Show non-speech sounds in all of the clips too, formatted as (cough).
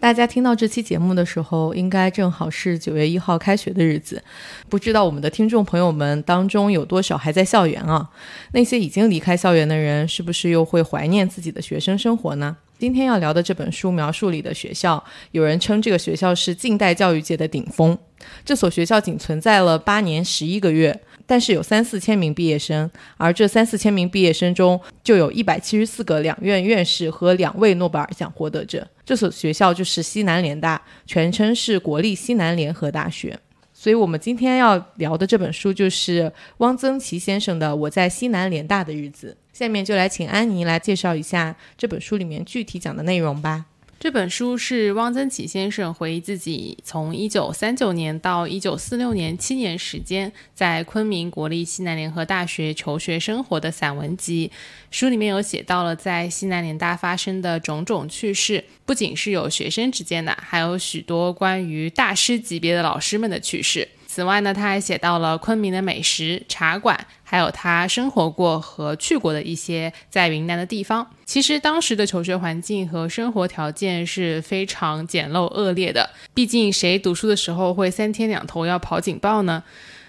大家听到这期节目的时候，应该正好是九月一号开学的日子。不知道我们的听众朋友们当中有多少还在校园啊？那些已经离开校园的人，是不是又会怀念自己的学生生活呢？今天要聊的这本书描述里的学校，有人称这个学校是近代教育界的顶峰。这所学校仅存在了八年十一个月。但是有三四千名毕业生，而这三四千名毕业生中，就有一百七十四个两院院士和两位诺贝尔奖获得者。这所学校就是西南联大，全称是国立西南联合大学。所以，我们今天要聊的这本书就是汪曾祺先生的《我在西南联大的日子》。下面就来请安妮来介绍一下这本书里面具体讲的内容吧。这本书是汪曾祺先生回忆自己从一九三九年到一九四六年七年时间在昆明国立西南联合大学求学生活的散文集。书里面有写到了在西南联大发生的种种趣事，不仅是有学生之间的，还有许多关于大师级别的老师们的趣事。此外呢，他还写到了昆明的美食、茶馆，还有他生活过和去过的一些在云南的地方。其实当时的求学环境和生活条件是非常简陋恶劣的，毕竟谁读书的时候会三天两头要跑警报呢？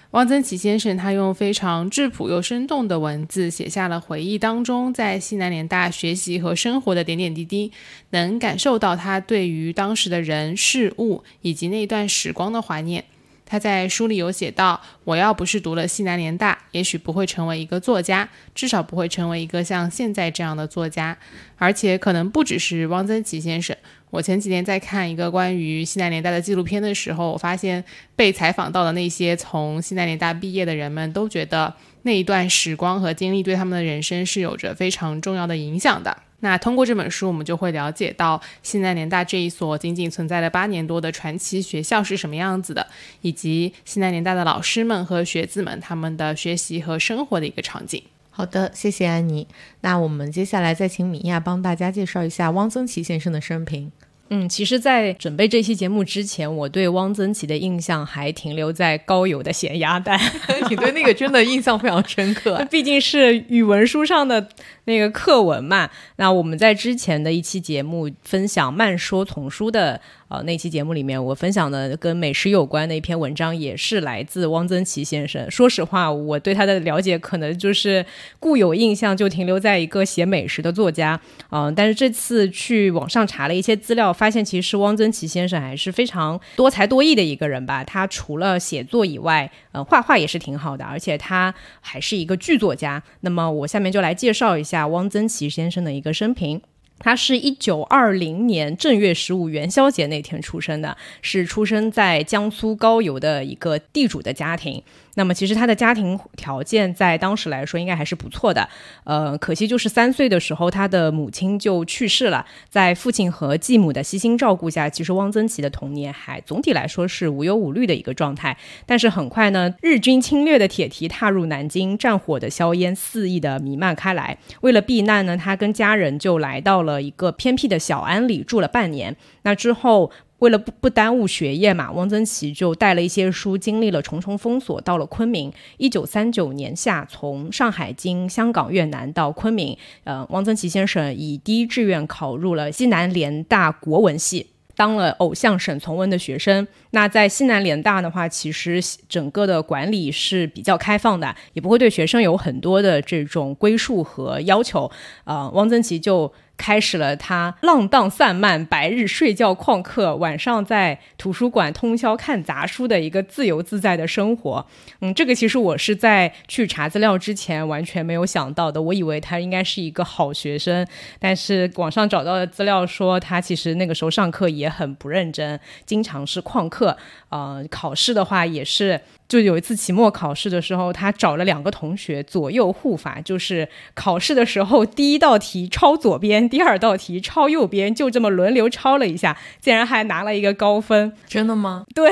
汪曾祺先生他用非常质朴又生动的文字写下了回忆当中在西南联大学习和生活的点点滴滴，能感受到他对于当时的人事物以及那段时光的怀念。他在书里有写到：“我要不是读了西南联大，也许不会成为一个作家，至少不会成为一个像现在这样的作家。而且可能不只是汪曾祺先生。我前几天在看一个关于西南联大的纪录片的时候，我发现被采访到的那些从西南联大毕业的人们都觉得那一段时光和经历对他们的人生是有着非常重要的影响的。”那通过这本书，我们就会了解到西南联大这一所仅仅存在了八年多的传奇学校是什么样子的，以及西南联大的老师们和学子们他们的学习和生活的一个场景。好的，谢谢安妮。那我们接下来再请米娅帮大家介绍一下汪曾祺先生的生平。嗯，其实，在准备这期节目之前，我对汪曾祺的印象还停留在高邮的咸鸭蛋。(laughs) 你对那个真的印象非常深刻，(laughs) 毕竟是语文书上的那个课文嘛。那我们在之前的一期节目分享慢说丛书的。呃，那期节目里面我分享的跟美食有关的一篇文章，也是来自汪曾祺先生。说实话，我对他的了解可能就是固有印象就停留在一个写美食的作家。嗯，但是这次去网上查了一些资料，发现其实汪曾祺先生还是非常多才多艺的一个人吧。他除了写作以外，呃，画画也是挺好的，而且他还是一个剧作家。那么我下面就来介绍一下汪曾祺先生的一个生平。他是一九二零年正月十五元宵节那天出生的，是出生在江苏高邮的一个地主的家庭。那么其实他的家庭条件在当时来说应该还是不错的，呃，可惜就是三岁的时候他的母亲就去世了，在父亲和继母的悉心照顾下，其实汪曾祺的童年还总体来说是无忧无虑的一个状态。但是很快呢，日军侵略的铁蹄踏入南京，战火的硝烟肆意的弥漫开来。为了避难呢，他跟家人就来到了一个偏僻的小安里住了半年。那之后。为了不不耽误学业嘛，汪曾祺就带了一些书，经历了重重封锁，到了昆明。一九三九年夏，从上海经香港、越南到昆明，呃，汪曾祺先生以第一志愿考入了西南联大国文系，当了偶像沈从文的学生。那在西南联大的话，其实整个的管理是比较开放的，也不会对学生有很多的这种归属和要求。呃，汪曾祺就。开始了他浪荡散漫、白日睡觉旷课、晚上在图书馆通宵看杂书的一个自由自在的生活。嗯，这个其实我是在去查资料之前完全没有想到的。我以为他应该是一个好学生，但是网上找到的资料说他其实那个时候上课也很不认真，经常是旷课。呃，考试的话也是。就有一次期末考试的时候，他找了两个同学左右护法，就是考试的时候第一道题抄左边，第二道题抄右边，就这么轮流抄了一下，竟然还拿了一个高分。真的吗？对。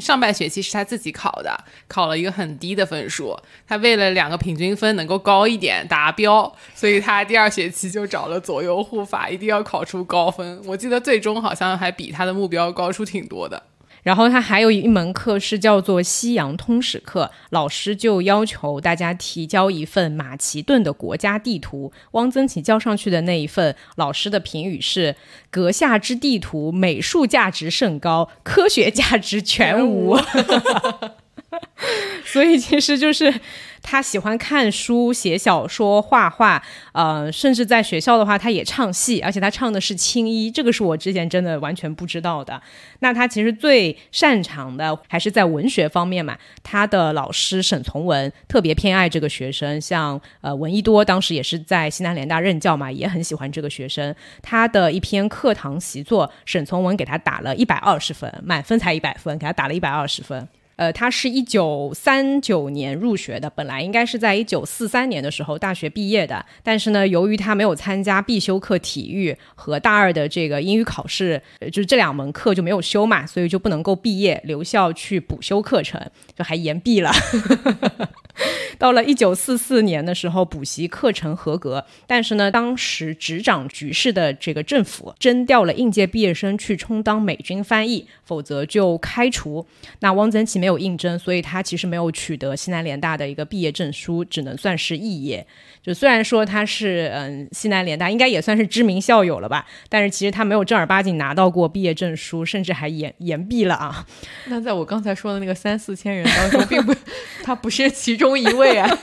上半学期是他自己考的，考了一个很低的分数。他为了两个平均分能够高一点达标，所以他第二学期就找了左右护法，一定要考出高分。我记得最终好像还比他的目标高出挺多的。然后他还有一门课是叫做西洋通史课，老师就要求大家提交一份马其顿的国家地图。汪曾祺交上去的那一份，老师的评语是：阁下之地图美术价值甚高，科学价值全无。(laughs) 所以其实就是。他喜欢看书、写小说、画画，呃，甚至在学校的话，他也唱戏，而且他唱的是青衣，这个是我之前真的完全不知道的。那他其实最擅长的还是在文学方面嘛。他的老师沈从文特别偏爱这个学生，像呃闻一多当时也是在西南联大任教嘛，也很喜欢这个学生。他的一篇课堂习作，沈从文给他打了一百二十分，满分才一百分，给他打了一百二十分。呃，他是一九三九年入学的，本来应该是在一九四三年的时候大学毕业的，但是呢，由于他没有参加必修课体育和大二的这个英语考试，就是这两门课就没有修嘛，所以就不能够毕业，留校去补修课程，就还延毕了。(laughs) 到了一九四四年的时候，补习课程合格，但是呢，当时执掌局势的这个政府征调了应届毕业生去充当美军翻译，否则就开除。那汪曾祺没有应征，所以他其实没有取得西南联大的一个毕业证书，只能算是肄业。就虽然说他是嗯西南联大应该也算是知名校友了吧，但是其实他没有正儿八经拿到过毕业证书，甚至还延延毕了啊。(laughs) 那在我刚才说的那个三四千人当中，并不，(laughs) 他不是其中一位啊。(laughs)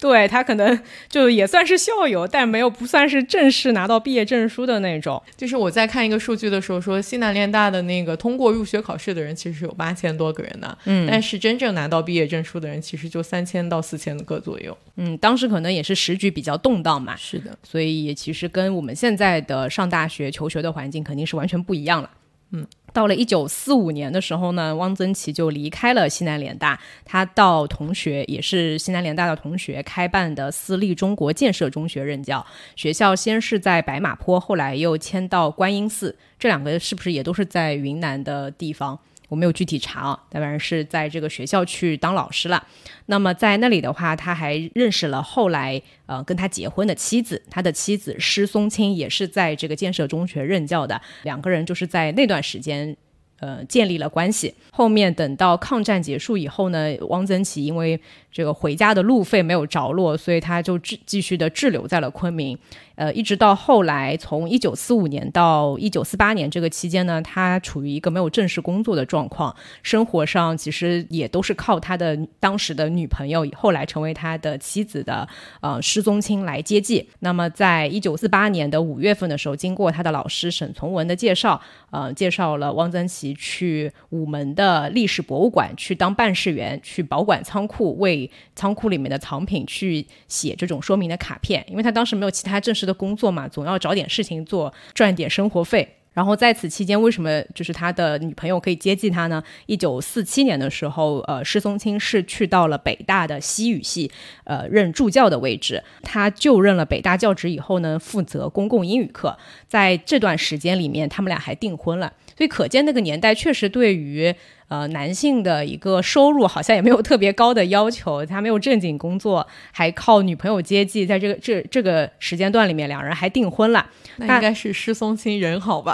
对他可能就也算是校友，但没有不算是正式拿到毕业证书的那种。就是我在看一个数据的时候说，西南联大的那个通过入学考试的人其实有八千多个人呢，嗯，但是真正拿到毕业证书的人其实就三千到四千个左右。嗯，当时可能也是时局比较动荡嘛，是的，所以也其实跟我们现在的上大学求学的环境肯定是完全不一样了。嗯。到了一九四五年的时候呢，汪曾祺就离开了西南联大，他到同学也是西南联大的同学开办的私立中国建设中学任教。学校先是在白马坡，后来又迁到观音寺，这两个是不是也都是在云南的地方？我没有具体查啊，当然是在这个学校去当老师了。那么在那里的话，他还认识了后来呃跟他结婚的妻子，他的妻子施松青也是在这个建设中学任教的，两个人就是在那段时间。呃，建立了关系。后面等到抗战结束以后呢，汪曾祺因为这个回家的路费没有着落，所以他就继继续的滞留在了昆明。呃，一直到后来，从一九四五年到一九四八年这个期间呢，他处于一个没有正式工作的状况，生活上其实也都是靠他的当时的女朋友，后来成为他的妻子的呃施宗清来接济。那么，在一九四八年的五月份的时候，经过他的老师沈从文的介绍，呃，介绍了汪曾祺。去午门的历史博物馆去当办事员，去保管仓库，为仓库里面的藏品去写这种说明的卡片。因为他当时没有其他正式的工作嘛，总要找点事情做，赚点生活费。然后在此期间，为什么就是他的女朋友可以接济他呢？一九四七年的时候，呃，施松青是去到了北大的西语系，呃，任助教的位置。他就任了北大教职以后呢，负责公共英语课。在这段时间里面，他们俩还订婚了。所以可见那个年代确实对于呃男性的一个收入好像也没有特别高的要求，他没有正经工作，还靠女朋友接济，在这个这这个时间段里面，两人还订婚了。那应该是施松青人好吧？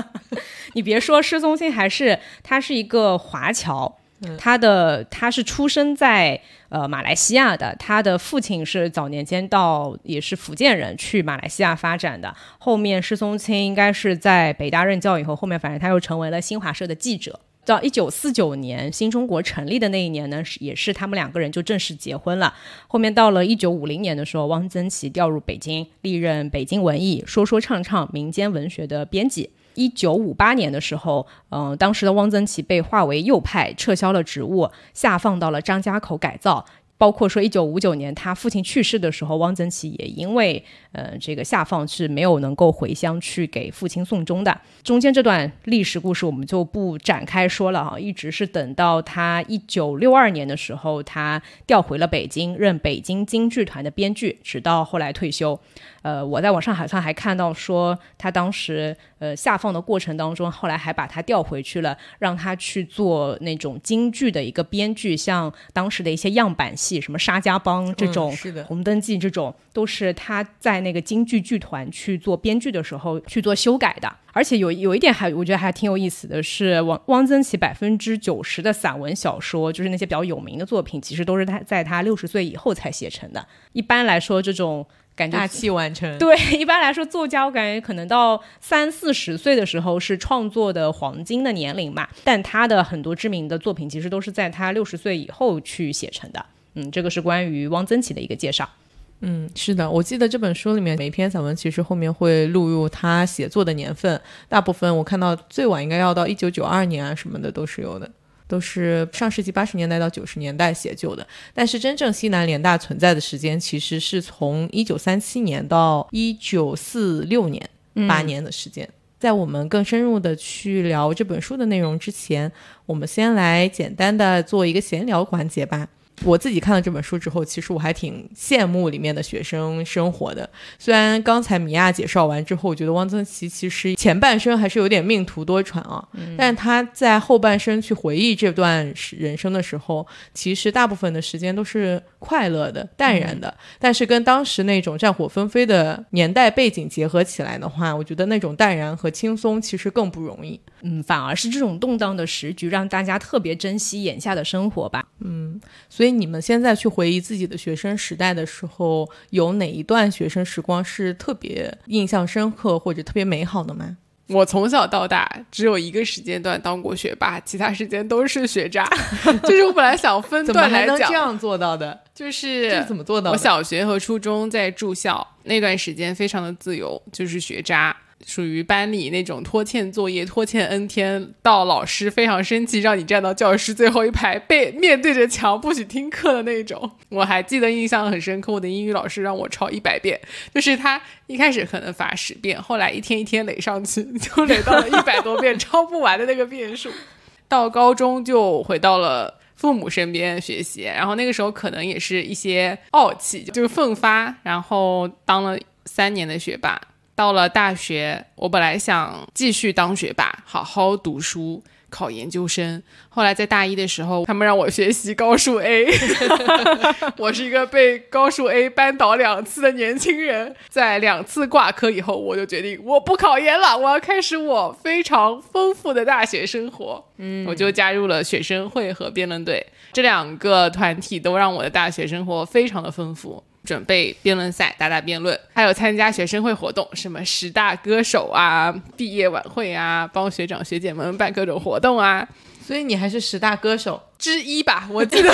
(laughs) 你别说，施松青还是他是一个华侨。他的他是出生在呃马来西亚的，他的父亲是早年间到也是福建人去马来西亚发展的。后面施松青应该是在北大任教以后，后面反正他又成为了新华社的记者。到一九四九年新中国成立的那一年呢，是也是他们两个人就正式结婚了。后面到了一九五零年的时候，汪曾祺调入北京，历任北京文艺说说唱唱民间文学的编辑。一九五八年的时候，嗯，当时的汪曾祺被划为右派，撤销了职务，下放到了张家口改造。包括说一九五九年他父亲去世的时候，汪曾祺也因为呃这个下放是没有能够回乡去给父亲送终的。中间这段历史故事我们就不展开说了哈，一直是等到他一九六二年的时候，他调回了北京，任北京京剧团的编剧，直到后来退休。呃，我在网上好像还看到说，他当时呃下放的过程当中，后来还把他调回去了，让他去做那种京剧的一个编剧，像当时的一些样板戏，什么沙家浜这种，是的，红灯记这种，都是他在那个京剧剧团去做编剧的时候去做修改的。而且有有一点还我觉得还挺有意思的是，汪汪曾祺百分之九十的散文小说，就是那些比较有名的作品，其实都是他在他六十岁以后才写成的。一般来说，这种。感觉大器晚成。对，一般来说，作家我感觉可能到三四十岁的时候是创作的黄金的年龄嘛。但他的很多知名的作品其实都是在他六十岁以后去写成的。嗯，这个是关于汪曾祺的一个介绍。嗯，是的，我记得这本书里面每篇散文其实后面会录入他写作的年份，大部分我看到最晚应该要到一九九二年啊什么的都是有的。都是上世纪八十年代到九十年代写就的，但是真正西南联大存在的时间其实是从一九三七年到一九四六年，八年的时间。在我们更深入的去聊这本书的内容之前，我们先来简单的做一个闲聊环节吧。我自己看了这本书之后，其实我还挺羡慕里面的学生生活的。虽然刚才米娅介绍完之后，我觉得汪曾祺其实前半生还是有点命途多舛啊，但是他在后半生去回忆这段人生的时候，其实大部分的时间都是快乐的、淡然的。但是跟当时那种战火纷飞的年代背景结合起来的话，我觉得那种淡然和轻松其实更不容易。嗯，反而是这种动荡的时局让大家特别珍惜眼下的生活吧。嗯，所以。你们现在去回忆自己的学生时代的时候，有哪一段学生时光是特别印象深刻或者特别美好的吗？我从小到大只有一个时间段当过学霸，其他时间都是学渣。(laughs) (laughs) 就是我本来想分段来讲，这样做到的，就是怎么做到？我小学和初中在住校那段时间非常的自由，就是学渣。属于班里那种拖欠作业、拖欠 n 天，到老师非常生气，让你站到教室最后一排，背面对着墙，不许听课的那种。我还记得印象很深刻，我的英语老师让我抄一百遍，就是他一开始可能罚十遍，后来一天一天垒上去，就垒到了一百多遍，抄不完的那个遍数。到高中就回到了父母身边学习，然后那个时候可能也是一些傲气，就奋发，然后当了三年的学霸。到了大学，我本来想继续当学霸，好好读书，考研究生。后来在大一的时候，他们让我学习高数 A，(laughs) 我是一个被高数 A 扳倒两次的年轻人。在两次挂科以后，我就决定我不考研了，我要开始我非常丰富的大学生活。嗯，我就加入了学生会和辩论队，这两个团体都让我的大学生活非常的丰富。准备辩论赛，打打辩论，还有参加学生会活动，什么十大歌手啊、毕业晚会啊，帮学长学姐们办各种活动啊。所以你还是十大歌手之一吧？(laughs) 我记得。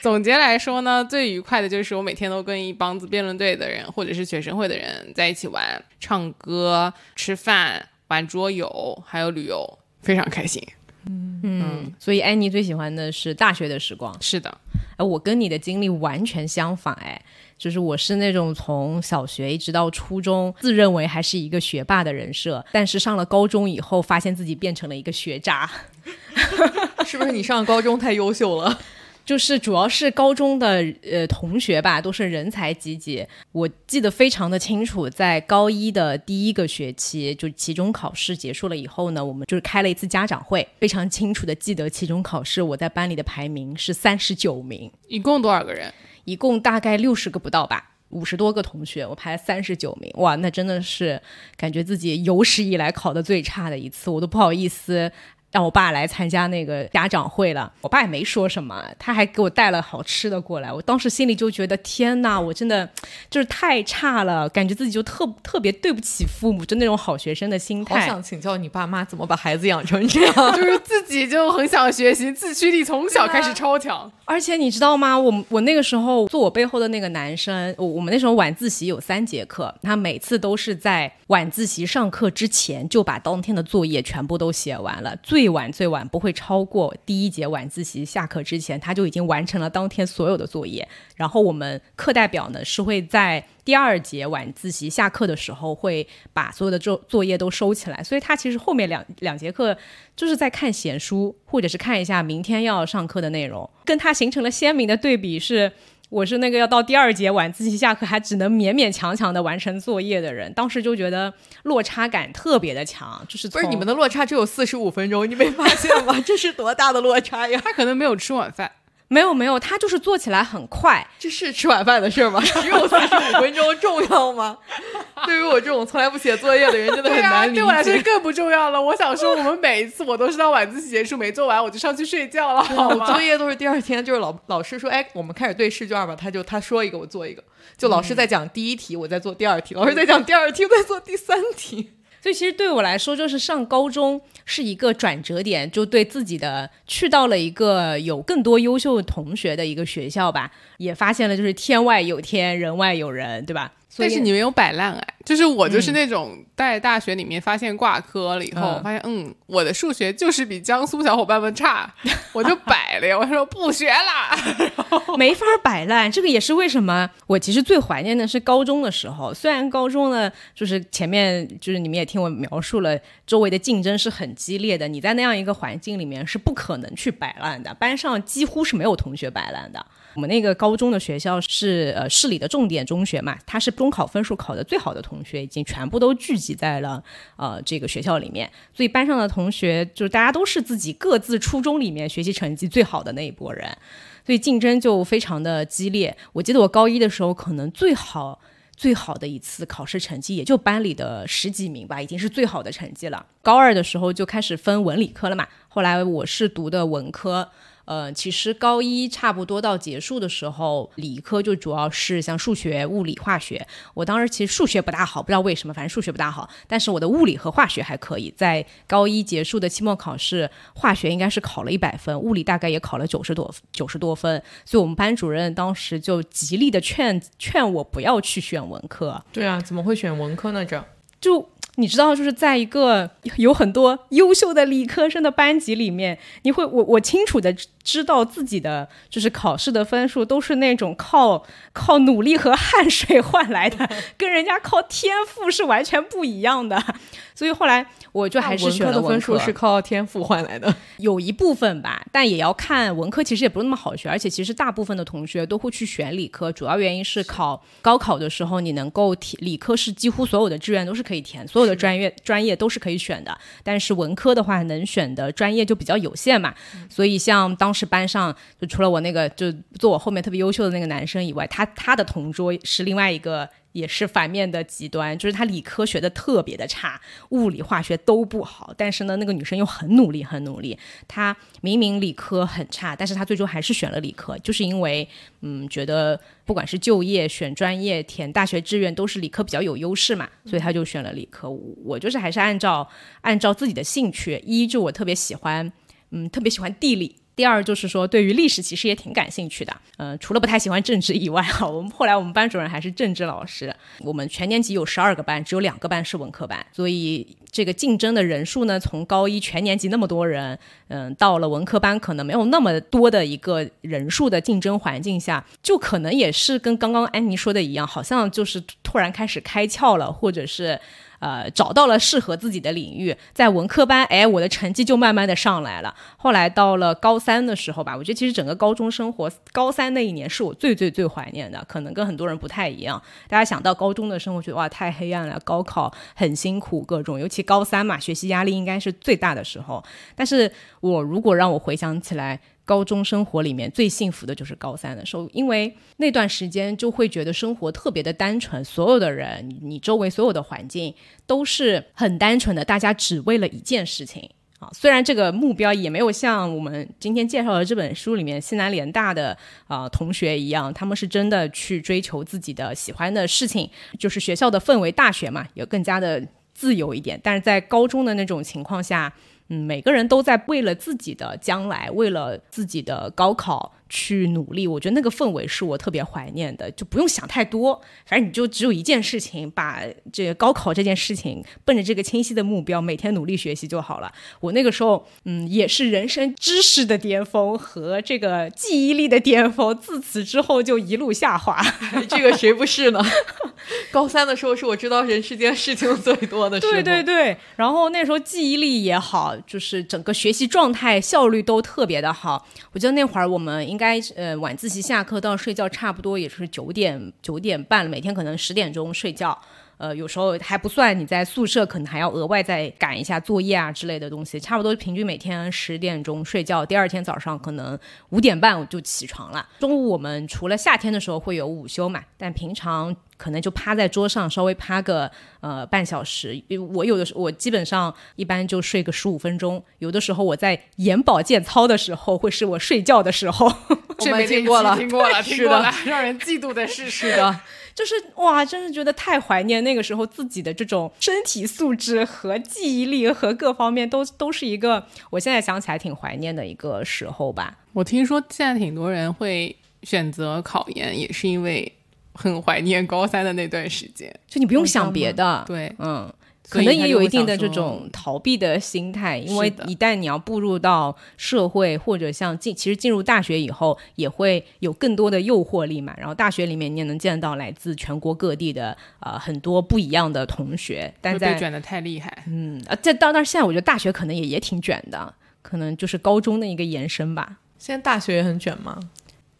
总结来说呢，最愉快的就是我每天都跟一帮子辩论队的人或者是学生会的人在一起玩、唱歌、吃饭、玩桌游，还有旅游，非常开心。嗯嗯，所以安妮最喜欢的是大学的时光。是的。哎，我跟你的经历完全相反，哎，就是我是那种从小学一直到初中，自认为还是一个学霸的人设，但是上了高中以后，发现自己变成了一个学渣，(laughs) 是不是？你上高中太优秀了？就是主要是高中的呃同学吧，都是人才济济。我记得非常的清楚，在高一的第一个学期，就期中考试结束了以后呢，我们就是开了一次家长会。非常清楚的记得期中考试，我在班里的排名是三十九名。一共多少个人？一共大概六十个不到吧，五十多个同学，我排三十九名。哇，那真的是感觉自己有史以来考的最差的一次，我都不好意思。让我爸来参加那个家长会了，我爸也没说什么，他还给我带了好吃的过来。我当时心里就觉得天呐，我真的就是太差了，感觉自己就特特别对不起父母，就那种好学生的心态。好想请教你爸妈怎么把孩子养成这样，(laughs) 就是自己就很想学习，自驱力从小开始超强。而且你知道吗？我我那个时候坐我背后的那个男生，我我们那时候晚自习有三节课，他每次都是在晚自习上课之前就把当天的作业全部都写完了。最最晚最晚不会超过第一节晚自习下课之前，他就已经完成了当天所有的作业。然后我们课代表呢是会在第二节晚自习下课的时候会把所有的作作业都收起来，所以他其实后面两两节课就是在看闲书，或者是看一下明天要上课的内容，跟他形成了鲜明的对比是。我是那个要到第二节晚自习下课还只能勉勉强强的完成作业的人，当时就觉得落差感特别的强，就是不是你们的落差只有四十五分钟，你没发现吗？这是多大的落差呀！他可能没有吃晚饭。没有没有，他就是做起来很快，这是吃晚饭的事吗？(laughs) 只有四十五分钟重要吗？(laughs) 对于我这种从来不写作业的人，真的很难理解。对我来说更不重要了。我想说，我们每一次我都是到晚自习结束没做完，我就上去睡觉了。好吗？作业都是第二天，就是老老师说，哎，我们开始对试卷吧，他就他说一个，我做一个。就老师在讲第一题，我在做第二题；老师在讲第二题，我在做第三题。所以其实对我来说，就是上高中是一个转折点，就对自己的去到了一个有更多优秀同学的一个学校吧，也发现了就是天外有天，人外有人，对吧？但是你没有摆烂哎，就是我就是那种在大学里面发现挂科了以后，发现嗯，我的数学就是比江苏小伙伴们差，(laughs) 我就摆了呀，我说不学了，(laughs) 没法摆烂。这个也是为什么我其实最怀念的是高中的时候，虽然高中呢，就是前面就是你们也听我描述了，周围的竞争是很激烈的，你在那样一个环境里面是不可能去摆烂的，班上几乎是没有同学摆烂的。我们那个高中的学校是呃市里的重点中学嘛，它是中考分数考的最好的同学已经全部都聚集在了呃这个学校里面，所以班上的同学就是大家都是自己各自初中里面学习成绩最好的那一波人，所以竞争就非常的激烈。我记得我高一的时候，可能最好最好的一次考试成绩也就班里的十几名吧，已经是最好的成绩了。高二的时候就开始分文理科了嘛，后来我是读的文科。呃，其实高一差不多到结束的时候，理科就主要是像数学、物理、化学。我当时其实数学不大好，不知道为什么，反正数学不大好。但是我的物理和化学还可以。在高一结束的期末考试，化学应该是考了一百分，物理大概也考了九十多九十多分。所以我们班主任当时就极力的劝劝我不要去选文科。对啊，怎么会选文科呢？这就。你知道，就是在一个有很多优秀的理科生的班级里面，你会我我清楚的知道自己的就是考试的分数都是那种靠靠努力和汗水换来的，跟人家靠天赋是完全不一样的。所以后来我就还是选了文科。分数是靠天赋换来的，(laughs) 有一部分吧，但也要看文科，其实也不是那么好学，而且其实大部分的同学都会去选理科，主要原因是考高考的时候你能够填理科，是几乎所有的志愿都是可以填，所有的专业专业都是可以选的。但是文科的话，能选的专业就比较有限嘛，所以像当时班上就除了我那个就坐我后面特别优秀的那个男生以外，他他的同桌是另外一个。也是反面的极端，就是他理科学的特别的差，物理化学都不好。但是呢，那个女生又很努力，很努力。她明明理科很差，但是她最终还是选了理科，就是因为嗯，觉得不管是就业、选专业、填大学志愿，都是理科比较有优势嘛，所以她就选了理科。我就是还是按照按照自己的兴趣，一就我特别喜欢，嗯，特别喜欢地理。第二就是说，对于历史其实也挺感兴趣的。嗯，除了不太喜欢政治以外，哈，(laughs) 我们后来我们班主任还是政治老师。我们全年级有十二个班，只有两个班是文科班，所以这个竞争的人数呢，从高一全年级那么多人，嗯，到了文科班可能没有那么多的一个人数的竞争环境下，就可能也是跟刚刚安妮说的一样，好像就是突然开始开窍了，或者是。呃，找到了适合自己的领域，在文科班，哎，我的成绩就慢慢的上来了。后来到了高三的时候吧，我觉得其实整个高中生活，高三那一年是我最最最怀念的，可能跟很多人不太一样。大家想到高中的生活，觉得哇，太黑暗了，高考很辛苦，各种，尤其高三嘛，学习压力应该是最大的时候。但是我如果让我回想起来。高中生活里面最幸福的就是高三的时候，因为那段时间就会觉得生活特别的单纯，所有的人，你周围所有的环境都是很单纯的，大家只为了一件事情啊。虽然这个目标也没有像我们今天介绍的这本书里面西南联大的啊同学一样，他们是真的去追求自己的喜欢的事情，就是学校的氛围，大学嘛，也更加的自由一点。但是在高中的那种情况下。嗯，每个人都在为了自己的将来，为了自己的高考去努力。我觉得那个氛围是我特别怀念的，就不用想太多，反正你就只有一件事情，把这个高考这件事情奔着这个清晰的目标，每天努力学习就好了。我那个时候，嗯，也是人生知识的巅峰和这个记忆力的巅峰，自此之后就一路下滑。(laughs) 这个谁不是呢？(laughs) 高三的时候是我知道人世间事情最多的时候。对对对，然后那时候记忆力也好，就是整个学习状态效率都特别的好。我记得那会儿我们应该呃晚自习下课到睡觉差不多也是九点九点半了，每天可能十点钟睡觉。呃，有时候还不算你在宿舍，可能还要额外再赶一下作业啊之类的东西。差不多平均每天十点钟睡觉，第二天早上可能五点半我就起床了。中午我们除了夏天的时候会有午休嘛，但平常可能就趴在桌上稍微趴个呃半小时。因为我有的时候我基本上一般就睡个十五分钟，有的时候我在眼保健操的时候会是我睡觉的时候。(laughs) 我们听过了，(laughs) 听过了，听过了，让人嫉妒的事是的。就是哇，真是觉得太怀念那个时候自己的这种身体素质和记忆力和各方面都都是一个，我现在想起来挺怀念的一个时候吧。我听说现在挺多人会选择考研，也是因为很怀念高三的那段时间，就你不用想别的，对，嗯。可能也有一定的这种逃避的心态，因为一旦你要步入到社会，或者像进，其实进入大学以后，也会有更多的诱惑力嘛。然后大学里面你也能见到来自全国各地的呃很多不一样的同学，但在卷的太厉害，嗯啊，这到那现在我觉得大学可能也也挺卷的，可能就是高中的一个延伸吧。现在大学也很卷吗？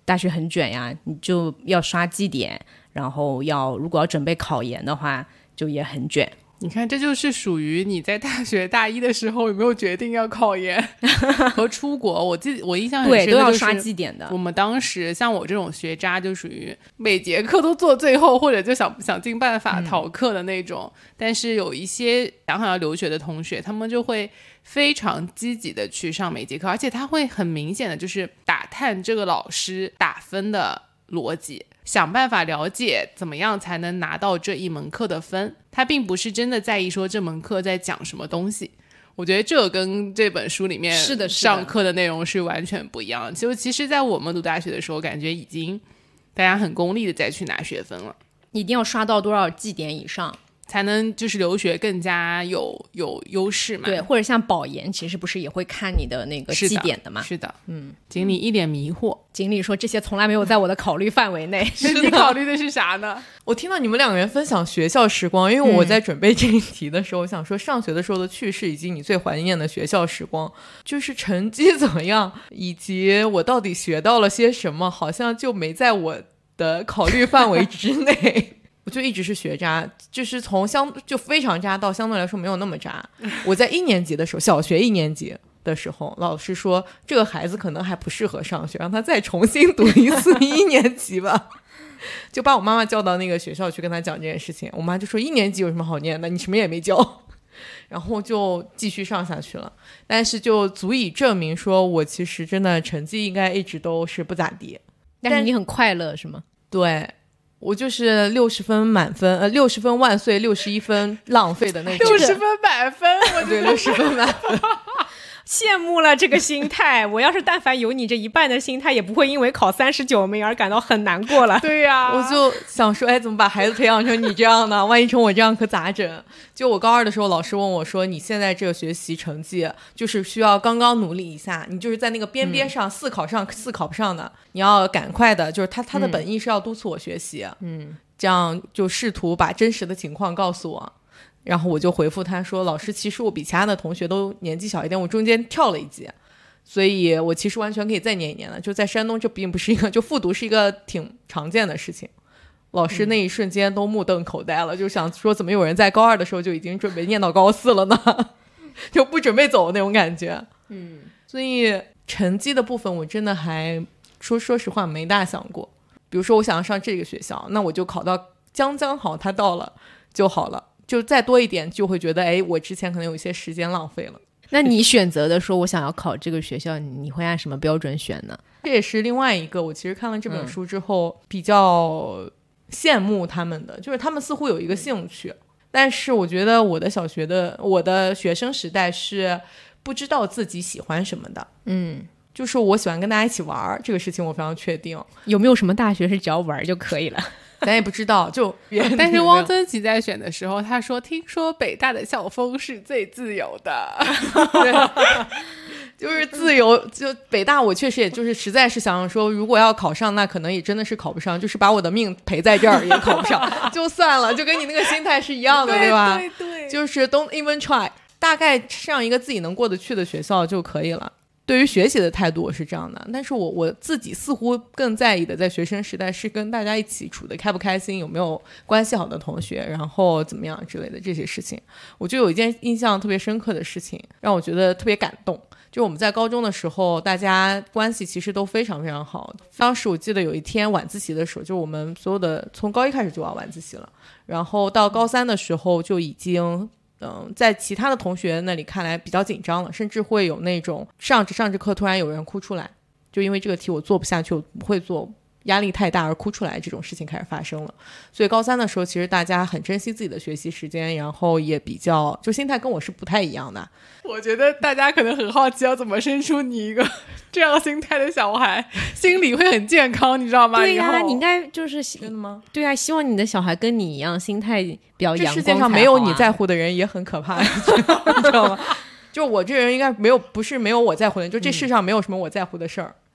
大学很卷呀，你就要刷绩点，然后要如果要准备考研的话，就也很卷。你看，这就是属于你在大学大一的时候有没有决定要考研 (laughs) 和出国？我记我印象很深，对都要刷绩点的。我们当时像我这种学渣，就属于每节课都做最后，或者就想想尽办法逃课的那种。但是有一些想要留学的同学，他们就会非常积极的去上每节课，而且他会很明显的就是打探这个老师打分的逻辑。想办法了解怎么样才能拿到这一门课的分，他并不是真的在意说这门课在讲什么东西。我觉得这跟这本书里面是的上课的内容是完全不一样。就其实，在我们读大学的时候，感觉已经大家很功利的再去拿学分了，一定要刷到多少绩点以上。才能就是留学更加有有优势嘛？对，或者像保研，其实不是也会看你的那个绩点的嘛？是的，嗯。锦鲤一脸迷惑，锦鲤说这些从来没有在我的考虑范围内。(laughs) 你考虑的是啥呢？(laughs) 我听到你们两个人分享学校时光，因为我在准备这一题的时候，我想说上学的时候的趣事，以及你最怀念的学校时光，就是成绩怎么样，以及我到底学到了些什么，好像就没在我的考虑范围之内。我就一直是学渣，就是从相就非常渣到相对来说没有那么渣。我在一年级的时候，小学一年级的时候，老师说这个孩子可能还不适合上学，让他再重新读一次一年级吧。(laughs) 就把我妈妈叫到那个学校去跟他讲这件事情。我妈就说一年级有什么好念的，你什么也没教。(laughs) 然后就继续上下去了。但是就足以证明说我其实真的成绩应该一直都是不咋地。但是你很快乐是吗？对。我就是六十分满分，呃，六十分万岁，六十一分浪费的那种。六十分满分，我觉得六十分满分。羡慕了这个心态，(laughs) 我要是但凡有你这一半的心态，也不会因为考三十九名而感到很难过了。(laughs) 对呀，我就想说，哎，怎么把孩子培养成你这样呢？(laughs) 万一成我这样可咋整？就我高二的时候，老师问我说：“你现在这个学习成绩，就是需要刚刚努力一下，你就是在那个边边上，四考上四考不上的，你要赶快的。”就是他他的本意是要督促我学习，嗯，这样就试图把真实的情况告诉我。然后我就回复他说：“老师，其实我比其他的同学都年纪小一点，我中间跳了一级，所以我其实完全可以再念一年的。就在山东，这并不是一个就复读是一个挺常见的事情。”老师那一瞬间都目瞪口呆了，就想说怎么有人在高二的时候就已经准备念到高四了呢？(laughs) 就不准备走那种感觉。嗯，所以成绩的部分我真的还说说实话没大想过。比如说我想要上这个学校，那我就考到将将好，他到了就好了。就再多一点，就会觉得，哎，我之前可能有一些时间浪费了。(laughs) 那你选择的说，我想要考这个学校，你会按什么标准选呢？这也是另外一个，我其实看了这本书之后比较羡慕他们的，就是他们似乎有一个兴趣，但是我觉得我的小学的我的学生时代是不知道自己喜欢什么的。嗯。就是我喜欢跟大家一起玩儿，这个事情我非常确定。有没有什么大学是只要玩就可以了？咱也不知道，就 (laughs) 但是汪曾祺在选的时候，他说：“听说北大的校风是最自由的。(laughs) ”对，(laughs) 就是自由。就北大，我确实也就是实在是想说，如果要考上，那可能也真的是考不上，就是把我的命赔在这儿也考不上，就算了，就跟你那个心态是一样的，对吧？对对，就是 don't even try，大概上一个自己能过得去的学校就可以了。对于学习的态度我是这样的，但是我我自己似乎更在意的，在学生时代是跟大家一起处的开不开心，有没有关系好的同学，然后怎么样之类的这些事情。我就有一件印象特别深刻的事情，让我觉得特别感动。就我们在高中的时候，大家关系其实都非常非常好。当时我记得有一天晚自习的时候，就我们所有的从高一开始就要晚自习了，然后到高三的时候就已经。嗯，在其他的同学那里看来比较紧张了，甚至会有那种上着上着课突然有人哭出来，就因为这个题我做不下去，我不会做。压力太大而哭出来这种事情开始发生了，所以高三的时候，其实大家很珍惜自己的学习时间，然后也比较就心态跟我是不太一样的。我觉得大家可能很好奇，要怎么生出你一个这样心态的小孩，(laughs) 心理会很健康，你知道吗？对呀，你应该就是真的吗？对啊，希望你的小孩跟你一样，心态比较阳光。世界上没有你在乎的人也很可怕，(laughs) 你知道吗？(laughs) 就我这人应该没有，不是没有我在乎的人，就这世上没有什么我在乎的事儿。嗯，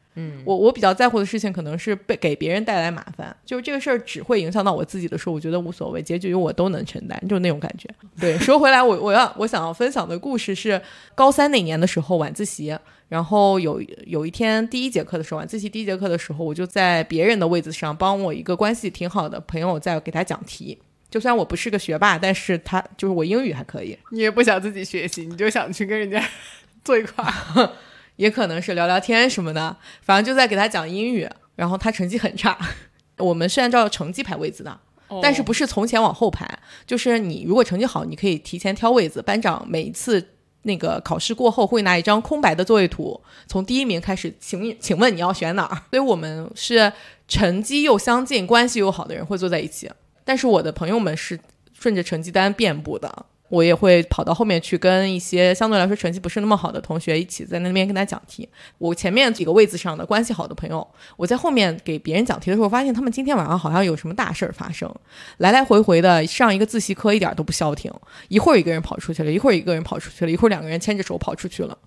我我比较在乎的事情可能是被给别人带来麻烦，就是这个事儿只会影响到我自己的时候，我觉得无所谓，结局我都能承担，就那种感觉。对，说回来，我我要我想要分享的故事是高三那年的时候晚自习，然后有有一天第一节课的时候，晚自习第一节课的时候，我就在别人的位子上帮我一个关系挺好的朋友在给他讲题。就算我不是个学霸，但是他就是我英语还可以。你也不想自己学习，你就想去跟人家 (laughs) 坐一块。(laughs) 也可能是聊聊天什么的，反正就在给他讲英语，然后他成绩很差。(laughs) 我们是按照成绩排位子的，但是不是从前往后排，就是你如果成绩好，你可以提前挑位子。班长每一次那个考试过后会拿一张空白的座位图，从第一名开始，请请问你要选哪儿？(laughs) 所以我们是成绩又相近、关系又好的人会坐在一起，但是我的朋友们是顺着成绩单遍布的。我也会跑到后面去跟一些相对来说成绩不是那么好的同学一起在那边跟他讲题。我前面几个位子上的关系好的朋友，我在后面给别人讲题的时候，发现他们今天晚上好像有什么大事儿发生，来来回回的上一个自习课一点都不消停，一会儿一个人跑出去了，一会儿一个人跑出去了，一会儿两个人牵着手跑出去了。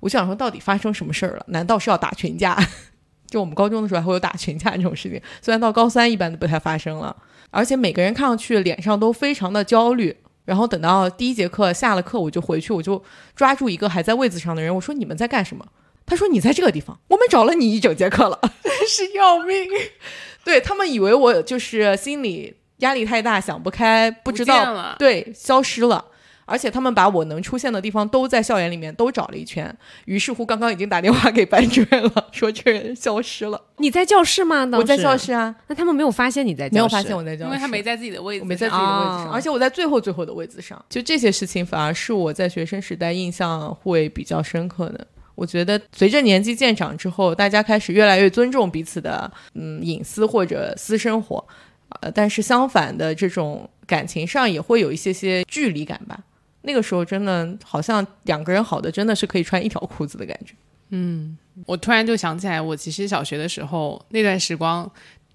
我就想说，到底发生什么事儿了？难道是要打群架？就我们高中的时候还会有打群架这种事情，虽然到高三一般都不太发生了，而且每个人看上去脸上都非常的焦虑。然后等到第一节课下了课，我就回去，我就抓住一个还在位子上的人，我说：“你们在干什么？”他说：“你在这个地方，我们找了你一整节课了，真 (laughs) 是要命。(laughs) ”对他们以为我就是心里压力太大，想不开，不知道，对，消失了。而且他们把我能出现的地方都在校园里面都找了一圈，于是乎刚刚已经打电话给班主任了，(laughs) 说这人消失了。你在教室吗？我在教室啊。那他们没有发现你在教室，没有发现我在教室，因为他没在自己的位置，我没在自己的位置上，而且我在最后最后的位置上。就这些事情，反而是我在学生时代印象会比较深刻的。我觉得随着年纪渐长之后，大家开始越来越尊重彼此的嗯隐私或者私生活，呃，但是相反的这种感情上也会有一些些距离感吧。那个时候真的好像两个人好的真的是可以穿一条裤子的感觉。嗯，我突然就想起来，我其实小学的时候那段时光，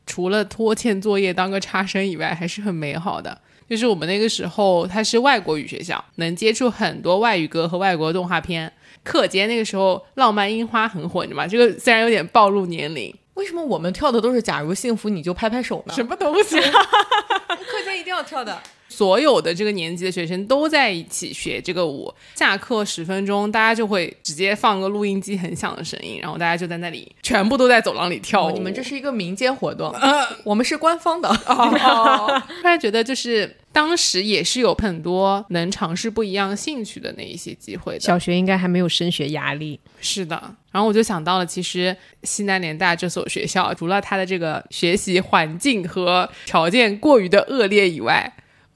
除了拖欠作业当个差生以外，还是很美好的。就是我们那个时候它是外国语学校，能接触很多外语歌和外国动画片。课间那个时候，浪漫樱花很火，你知道吗？这个虽然有点暴露年龄，为什么我们跳的都是假如幸福你就拍拍手呢？什么东西？(laughs) 课间一定要跳的。所有的这个年级的学生都在一起学这个舞，下课十分钟，大家就会直接放个录音机很响的声音，然后大家就在那里，全部都在走廊里跳舞。你们这是一个民间活动，我们是官方的。突然觉得，就是当时也是有很多能尝试不一样兴趣的那一些机会的。(laughs) 小学应该还没有升学压力，是的。然后我就想到了，其实西南联大这所学校，除了它的这个学习环境和条件过于的恶劣以外，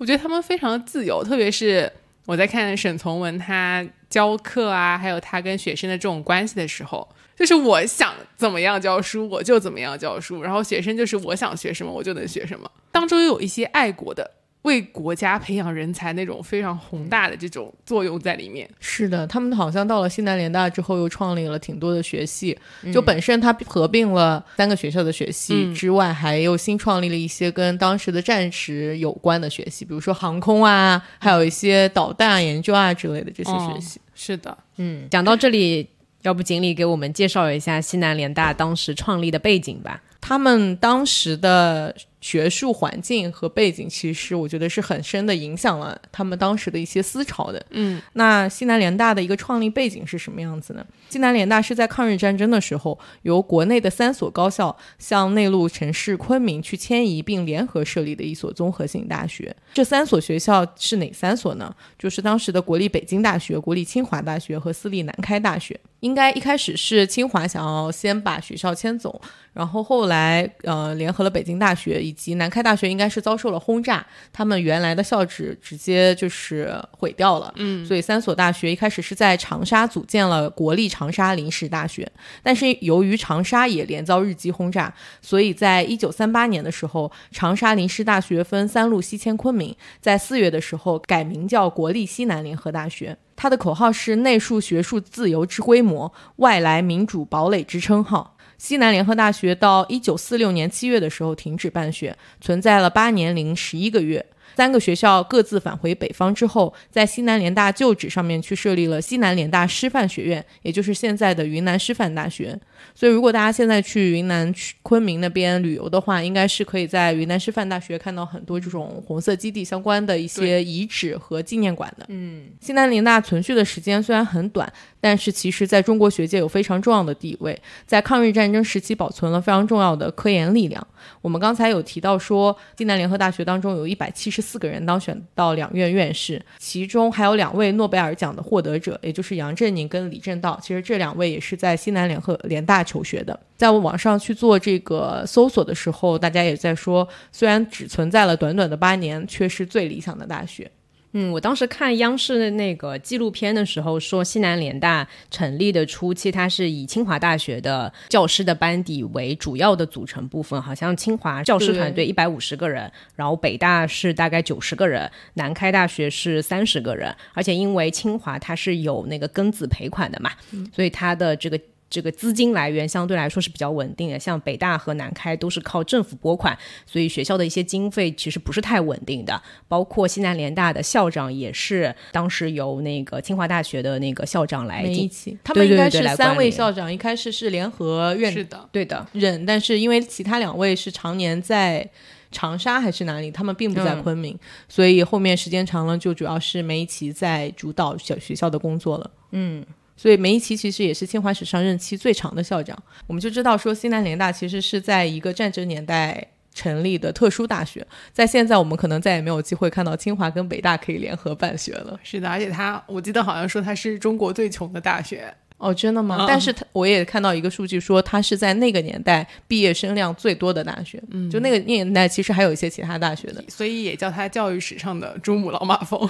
我觉得他们非常的自由，特别是我在看沈从文他教课啊，还有他跟学生的这种关系的时候，就是我想怎么样教书我就怎么样教书，然后学生就是我想学什么我就能学什么，当中有一些爱国的为国家培养人才那种非常宏大的这种作用在里面。是的，他们好像到了西南联大之后，又创立了挺多的学系。就本身它合并了三个学校的学系之外，还又新创立了一些跟当时的战时有关的学系，比如说航空啊，还有一些导弹研究啊之类的这些学系。是的，嗯，讲到这里，要不锦鲤给我们介绍一下西南联大当时创立的背景吧？他们当时的。学术环境和背景，其实我觉得是很深的影响了他们当时的一些思潮的。嗯，那西南联大的一个创立背景是什么样子呢？西南联大是在抗日战争的时候，由国内的三所高校向内陆城市昆明去迁移，并联合设立的一所综合性大学。这三所学校是哪三所呢？就是当时的国立北京大学、国立清华大学和私立南开大学。应该一开始是清华想要先把学校迁走，然后后来呃联合了北京大学以及南开大学，应该是遭受了轰炸，他们原来的校址直接就是毁掉了。嗯，所以三所大学一开始是在长沙组建了国立长沙临时大学，但是由于长沙也连遭日机轰炸，所以在一九三八年的时候，长沙临时大学分三路西迁昆明，在四月的时候改名叫国立西南联合大学。它的口号是“内树学术自由之规模，外来民主堡垒之称号”。西南联合大学到一九四六年七月的时候停止办学，存在了八年零十一个月。三个学校各自返回北方之后，在西南联大旧址上面去设立了西南联大师范学院，也就是现在的云南师范大学。所以，如果大家现在去云南去昆明那边旅游的话，应该是可以在云南师范大学看到很多这种红色基地相关的一些遗址和纪念馆的。嗯，西南联大存续的时间虽然很短，但是其实在中国学界有非常重要的地位，在抗日战争时期保存了非常重要的科研力量。我们刚才有提到说，西南联合大学当中有一百七十四个人当选到两院院士，其中还有两位诺贝尔奖的获得者，也就是杨振宁跟李政道。其实这两位也是在西南联合联大求学的。在我网上去做这个搜索的时候，大家也在说，虽然只存在了短短的八年，却是最理想的大学。嗯，我当时看央视的那个纪录片的时候，说西南联大成立的初期，它是以清华大学的教师的班底为主要的组成部分，好像清华教师团队一百五十个人，然后北大是大概九十个人，南开大学是三十个人，而且因为清华它是有那个庚子赔款的嘛，所以它的这个。这个资金来源相对来说是比较稳定的，像北大和南开都是靠政府拨款，所以学校的一些经费其实不是太稳定的。包括西南联大的校长也是当时由那个清华大学的那个校长来一起，他们应该是三位校长，一开始是联合院是的，对的任，但是因为其他两位是常年在长沙还是哪里，他们并不在昆明，所以后面时间长了，就主要是梅贻琦在主导小学校的工作了。嗯。所以梅贻琦其实也是清华史上任期最长的校长。我们就知道说，西南联大其实是在一个战争年代成立的特殊大学。在现在，我们可能再也没有机会看到清华跟北大可以联合办学了。是的，而且他，我记得好像说他是中国最穷的大学。哦，真的吗？但是他我也看到一个数据说，他是在那个年代毕业生量最多的大学。嗯，就那个年代，其实还有一些其他大学的，所以也叫他教育史上的珠穆朗玛峰。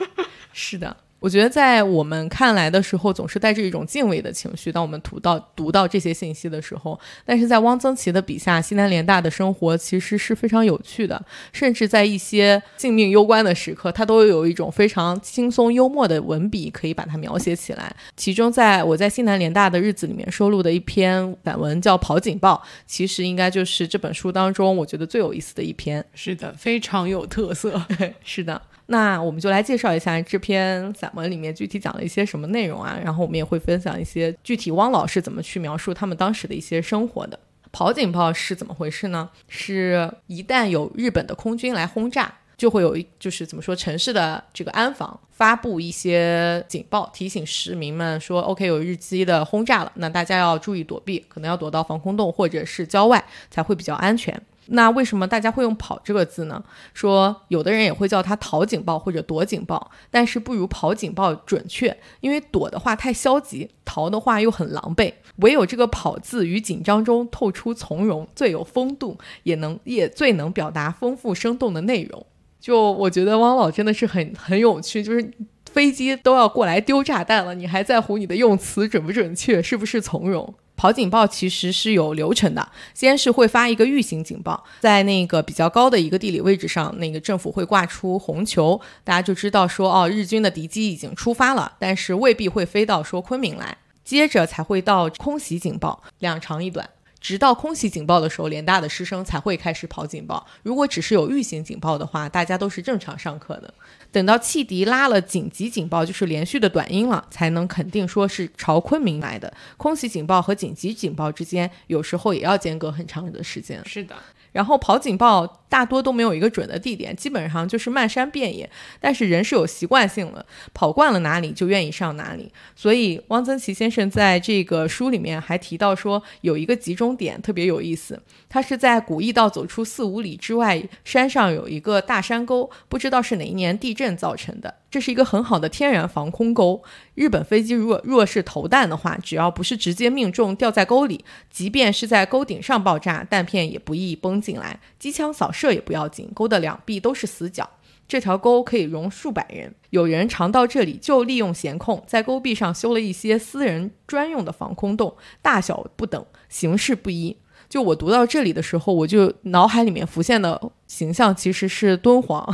(laughs) 是的。我觉得在我们看来的时候，总是带着一种敬畏的情绪。当我们读到读到这些信息的时候，但是在汪曾祺的笔下，西南联大的生活其实是非常有趣的，甚至在一些性命攸关的时刻，他都有一种非常轻松幽默的文笔可以把它描写起来。其中，在我在西南联大的日子里面收录的一篇散文叫《跑警报》，其实应该就是这本书当中我觉得最有意思的一篇。是的，非常有特色。(laughs) 是的。那我们就来介绍一下这篇散文里面具体讲了一些什么内容啊，然后我们也会分享一些具体汪老师怎么去描述他们当时的一些生活的。跑警报是怎么回事呢？是一旦有日本的空军来轰炸，就会有一就是怎么说城市的这个安防发布一些警报，提醒市民们说，OK 有日机的轰炸了，那大家要注意躲避，可能要躲到防空洞或者是郊外才会比较安全。那为什么大家会用“跑”这个字呢？说有的人也会叫它“逃警报”或者“躲警报”，但是不如“跑警报”准确，因为躲的话太消极，逃的话又很狼狈。唯有这个“跑”字与紧张中透出从容，最有风度，也能也最能表达丰富生动的内容。就我觉得汪老真的是很很有趣，就是飞机都要过来丢炸弹了，你还在乎你的用词准不准确，是不是从容？跑警报其实是有流程的，先是会发一个预警警报，在那个比较高的一个地理位置上，那个政府会挂出红球，大家就知道说哦，日军的敌机已经出发了，但是未必会飞到说昆明来，接着才会到空袭警报，两长一短。直到空袭警报的时候，联大的师生才会开始跑警报。如果只是有预警警报的话，大家都是正常上课的。等到汽笛拉了紧急警报，就是连续的短音了，才能肯定说是朝昆明来的。空袭警报和紧急警报之间，有时候也要间隔很长的时间。是的。然后跑警报大多都没有一个准的地点，基本上就是漫山遍野。但是人是有习惯性的，跑惯了哪里就愿意上哪里。所以汪曾祺先生在这个书里面还提到说，有一个集中点特别有意思，他是在古驿道走出四五里之外，山上有一个大山沟，不知道是哪一年地震造成的。这是一个很好的天然防空沟。日本飞机如果若是投弹的话，只要不是直接命中掉在沟里，即便是在沟顶上爆炸，弹片也不易崩进来。机枪扫射这也不要紧，沟的两壁都是死角。这条沟可以容数百人。有人常到这里，就利用闲空，在沟壁上修了一些私人专用的防空洞，大小不等，形式不一。就我读到这里的时候，我就脑海里面浮现的形象其实是敦煌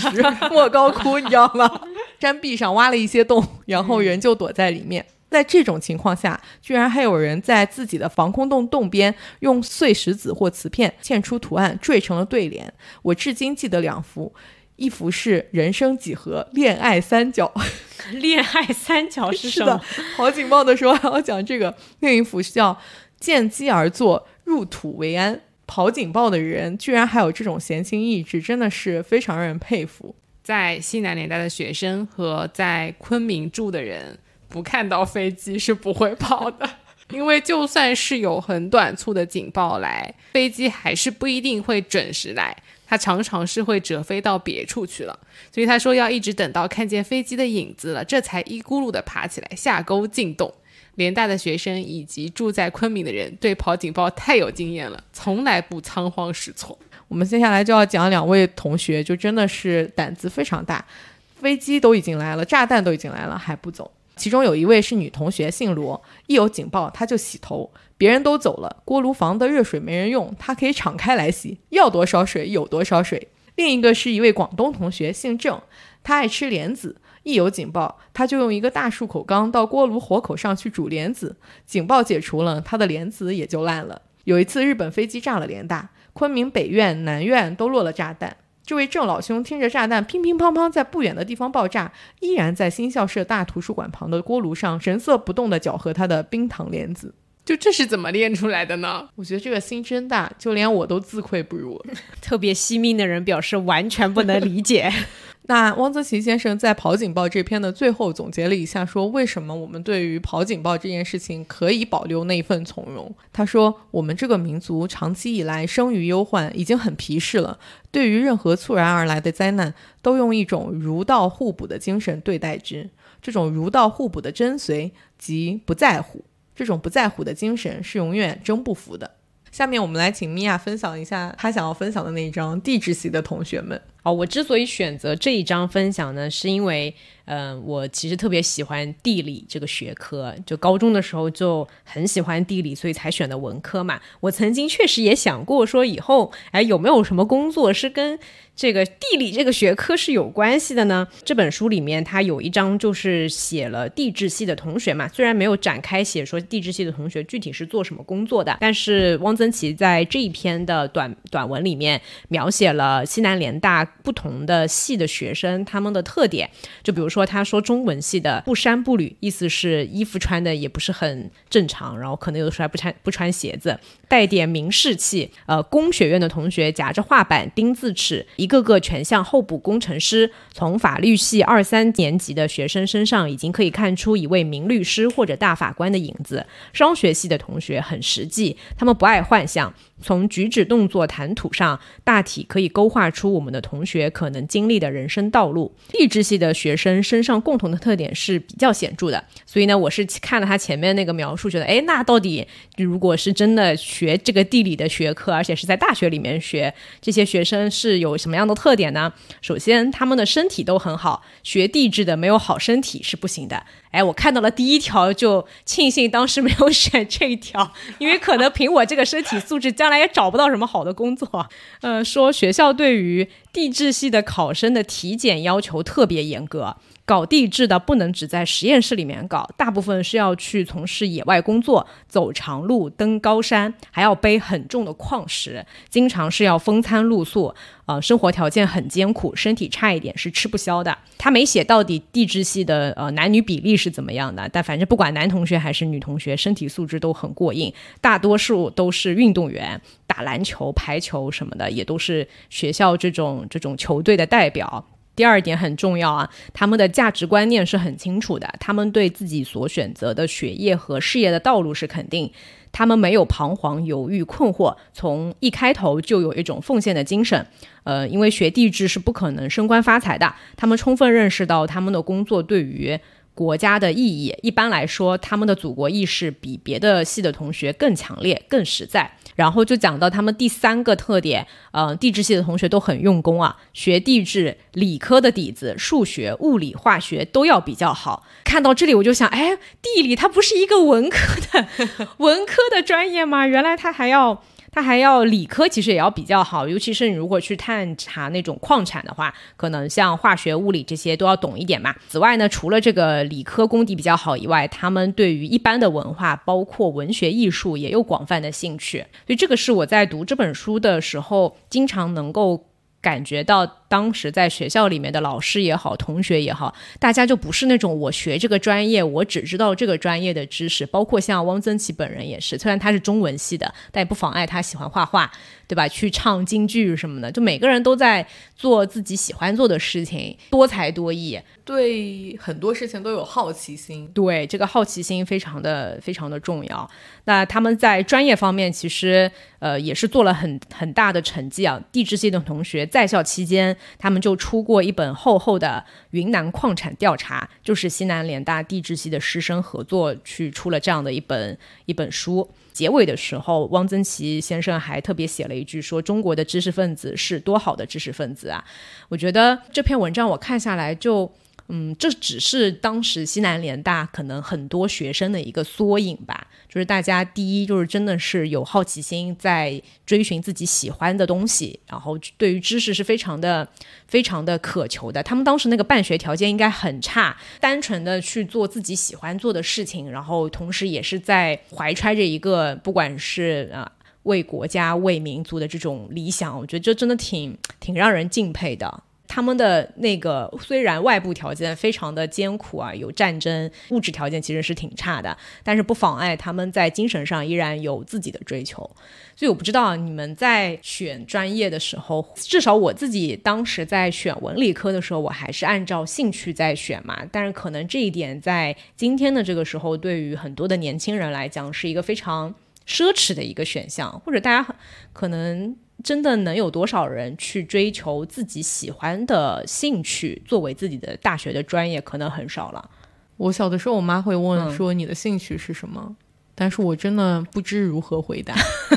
(laughs) 莫高窟，你知道吗？(laughs) 山壁上挖了一些洞，然后人就躲在里面。在这种情况下，居然还有人在自己的防空洞洞边用碎石子或瓷片嵌出图案，缀成了对联。我至今记得两幅，一幅是“人生几何，恋爱三角”，(laughs) 恋爱三角是 (laughs) 什么？跑警报的时候还要讲这个。另一幅是叫“见机而作”。入土为安，跑警报的人居然还有这种闲情逸致，真的是非常让人佩服。在西南联大的学生和在昆明住的人，不看到飞机是不会跑的，(laughs) 因为就算是有很短促的警报来，飞机还是不一定会准时来，它常常是会折飞到别处去了。所以他说要一直等到看见飞机的影子了，这才一咕噜的爬起来下沟进洞。联大的学生以及住在昆明的人对跑警报太有经验了，从来不仓皇失措。我们接下来就要讲两位同学，就真的是胆子非常大，飞机都已经来了，炸弹都已经来了还不走。其中有一位是女同学，姓罗，一有警报她就洗头，别人都走了，锅炉房的热水没人用，她可以敞开来洗，要多少水有多少水。另一个是一位广东同学，姓郑，他爱吃莲子。一有警报，他就用一个大漱口缸到锅炉火口上去煮莲子。警报解除了，他的莲子也就烂了。有一次，日本飞机炸了联大，昆明北院、南院都落了炸弹。这位郑老兄听着炸弹乒乒乓乓在不远的地方爆炸，依然在新校舍大图书馆旁的锅炉上神色不动地搅和他的冰糖莲子。就这是怎么练出来的呢？我觉得这个心真大，就连我都自愧不如。(laughs) 特别惜命的人表示完全不能理解。那汪曾祺先生在《跑警报》这篇的最后总结了一下，说为什么我们对于跑警报这件事情可以保留那份从容。他说：“我们这个民族长期以来生于忧患，已经很皮实了。对于任何猝然而来的灾难，都用一种如道互补的精神对待之。这种如道互补的真髓即不在乎。这种不在乎的精神是永远征不服的。”下面我们来请米娅分享一下她想要分享的那一张地质系的同学们。哦，我之所以选择这一章分享呢，是因为，嗯，我其实特别喜欢地理这个学科，就高中的时候就很喜欢地理，所以才选的文科嘛。我曾经确实也想过说，以后哎有没有什么工作是跟。这个地理这个学科是有关系的呢。这本书里面，它有一章就是写了地质系的同学嘛，虽然没有展开写说地质系的同学具体是做什么工作的，但是汪曾祺在这一篇的短短文里面描写了西南联大不同的系的学生他们的特点。就比如说，他说中文系的不衫不履，意思是衣服穿的也不是很正常，然后可能有的时候还不穿不穿鞋子，带点名士气。呃，工学院的同学夹着画板钉字尺一。个个全像候补工程师，从法律系二三年级的学生身上已经可以看出一位名律师或者大法官的影子。商学系的同学很实际，他们不爱幻想，从举止动作谈吐上大体可以勾画出我们的同学可能经历的人生道路。地质系的学生身上共同的特点是比较显著的，所以呢，我是看了他前面那个描述，觉得，哎，那到底如果是真的学这个地理的学科，而且是在大学里面学，这些学生是有什么样的特点呢？首先，他们的身体都很好，学地质的没有好身体是不行的。哎，我看到了第一条，就庆幸当时没有选这一条，因为可能凭我这个身体素质，将来也找不到什么好的工作。呃，说学校对于地质系的考生的体检要求特别严格。搞地质的不能只在实验室里面搞，大部分是要去从事野外工作，走长路、登高山，还要背很重的矿石，经常是要风餐露宿，呃，生活条件很艰苦，身体差一点是吃不消的。他没写到底地质系的呃男女比例是怎么样的，但反正不管男同学还是女同学，身体素质都很过硬，大多数都是运动员，打篮球、排球什么的，也都是学校这种这种球队的代表。第二点很重要啊，他们的价值观念是很清楚的，他们对自己所选择的学业和事业的道路是肯定，他们没有彷徨、犹豫、困惑，从一开头就有一种奉献的精神。呃，因为学地质是不可能升官发财的，他们充分认识到他们的工作对于。国家的意义，一般来说，他们的祖国意识比别的系的同学更强烈、更实在。然后就讲到他们第三个特点，呃，地质系的同学都很用功啊，学地质理科的底子，数学、物理、化学都要比较好。(laughs) 看到这里，我就想，哎，地理它不是一个文科的 (laughs) 文科的专业吗？原来它还要。他还要理科，其实也要比较好，尤其是你如果去探查那种矿产的话，可能像化学、物理这些都要懂一点嘛。此外呢，除了这个理科功底比较好以外，他们对于一般的文化，包括文学艺术，也有广泛的兴趣。所以这个是我在读这本书的时候，经常能够。感觉到当时在学校里面的老师也好，同学也好，大家就不是那种我学这个专业，我只知道这个专业的知识。包括像汪曾祺本人也是，虽然他是中文系的，但也不妨碍他喜欢画画，对吧？去唱京剧什么的，就每个人都在做自己喜欢做的事情，多才多艺，对很多事情都有好奇心。对这个好奇心非常的非常的重要。那他们在专业方面其实呃也是做了很很大的成绩啊。地质系的同学在校期间，他们就出过一本厚厚的云南矿产调查，就是西南联大地质系的师生合作去出了这样的一本一本书。结尾的时候，汪曾祺先生还特别写了一句说：“中国的知识分子是多好的知识分子啊！”我觉得这篇文章我看下来就。嗯，这只是当时西南联大可能很多学生的一个缩影吧。就是大家第一就是真的是有好奇心，在追寻自己喜欢的东西，然后对于知识是非常的、非常的渴求的。他们当时那个办学条件应该很差，单纯的去做自己喜欢做的事情，然后同时也是在怀揣着一个不管是啊为国家、为民族的这种理想。我觉得这真的挺挺让人敬佩的。他们的那个虽然外部条件非常的艰苦啊，有战争，物质条件其实是挺差的，但是不妨碍他们在精神上依然有自己的追求。所以我不知道你们在选专业的时候，至少我自己当时在选文理科的时候，我还是按照兴趣在选嘛。但是可能这一点在今天的这个时候，对于很多的年轻人来讲，是一个非常奢侈的一个选项，或者大家可能。真的能有多少人去追求自己喜欢的兴趣作为自己的大学的专业？可能很少了。我小的时候，我妈会问说：“你的兴趣是什么？”但是我真的不知如何回答。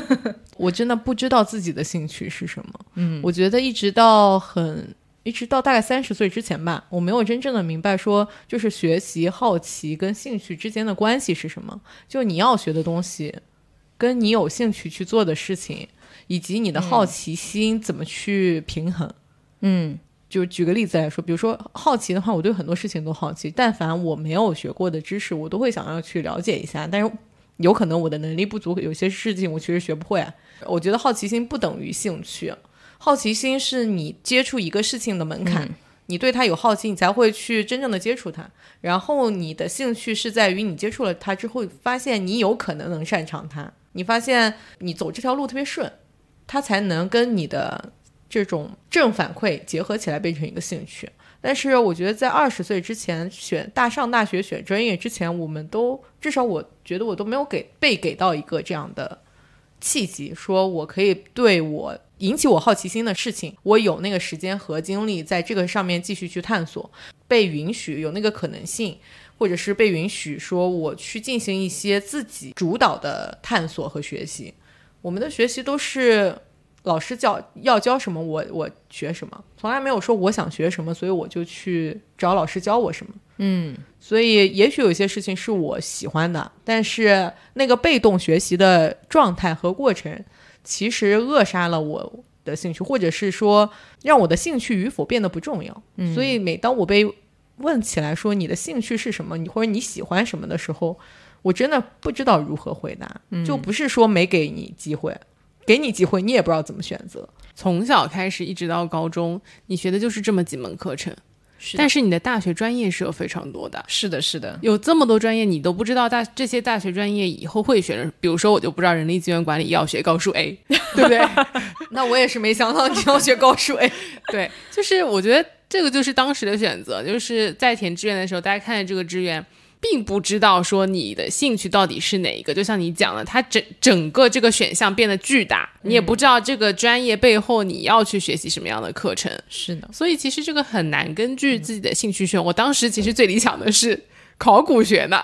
(laughs) 我真的不知道自己的兴趣是什么。嗯，我觉得一直到很一直到大概三十岁之前吧，我没有真正的明白说，就是学习好奇跟兴趣之间的关系是什么。就你要学的东西，跟你有兴趣去做的事情。以及你的好奇心怎么去平衡？嗯，就举个例子来说，比如说好奇的话，我对很多事情都好奇。但凡我没有学过的知识，我都会想要去了解一下。但是有可能我的能力不足，有些事情我确实学不会。我觉得好奇心不等于兴趣，好奇心是你接触一个事情的门槛。你对它有好奇，你才会去真正的接触它。然后你的兴趣是在于你接触了它之后，发现你有可能能擅长它，你发现你走这条路特别顺。它才能跟你的这种正反馈结合起来变成一个兴趣。但是我觉得在二十岁之前选大上大学选专业之前，我们都至少我觉得我都没有给被给到一个这样的契机，说我可以对我引起我好奇心的事情，我有那个时间和精力在这个上面继续去探索，被允许有那个可能性，或者是被允许说我去进行一些自己主导的探索和学习。我们的学习都是老师教要教什么，我我学什么，从来没有说我想学什么，所以我就去找老师教我什么。嗯，所以也许有一些事情是我喜欢的，但是那个被动学习的状态和过程，其实扼杀了我的兴趣，或者是说让我的兴趣与否变得不重要。所以每当我被问起来说你的兴趣是什么，你或者你喜欢什么的时候，我真的不知道如何回答。就不是说没给你机会，给你机会你也不知道怎么选择。从小开始一直到高中，你学的就是这么几门课程。是但是你的大学专业是有非常多的，是的，是的，有这么多专业，你都不知道大这些大学专业以后会学。比如说，我就不知道人力资源管理要学高数 A，(laughs) 对不对？(laughs) 那我也是没想到你要学高数 A。(laughs) 对，就是我觉得这个就是当时的选择，就是在填志愿的时候，大家看见这个志愿。并不知道说你的兴趣到底是哪一个，就像你讲的，它整整个这个选项变得巨大，你也不知道这个专业背后你要去学习什么样的课程，是的，所以其实这个很难根据自己的兴趣选。我当时其实最理想的是考古学呢，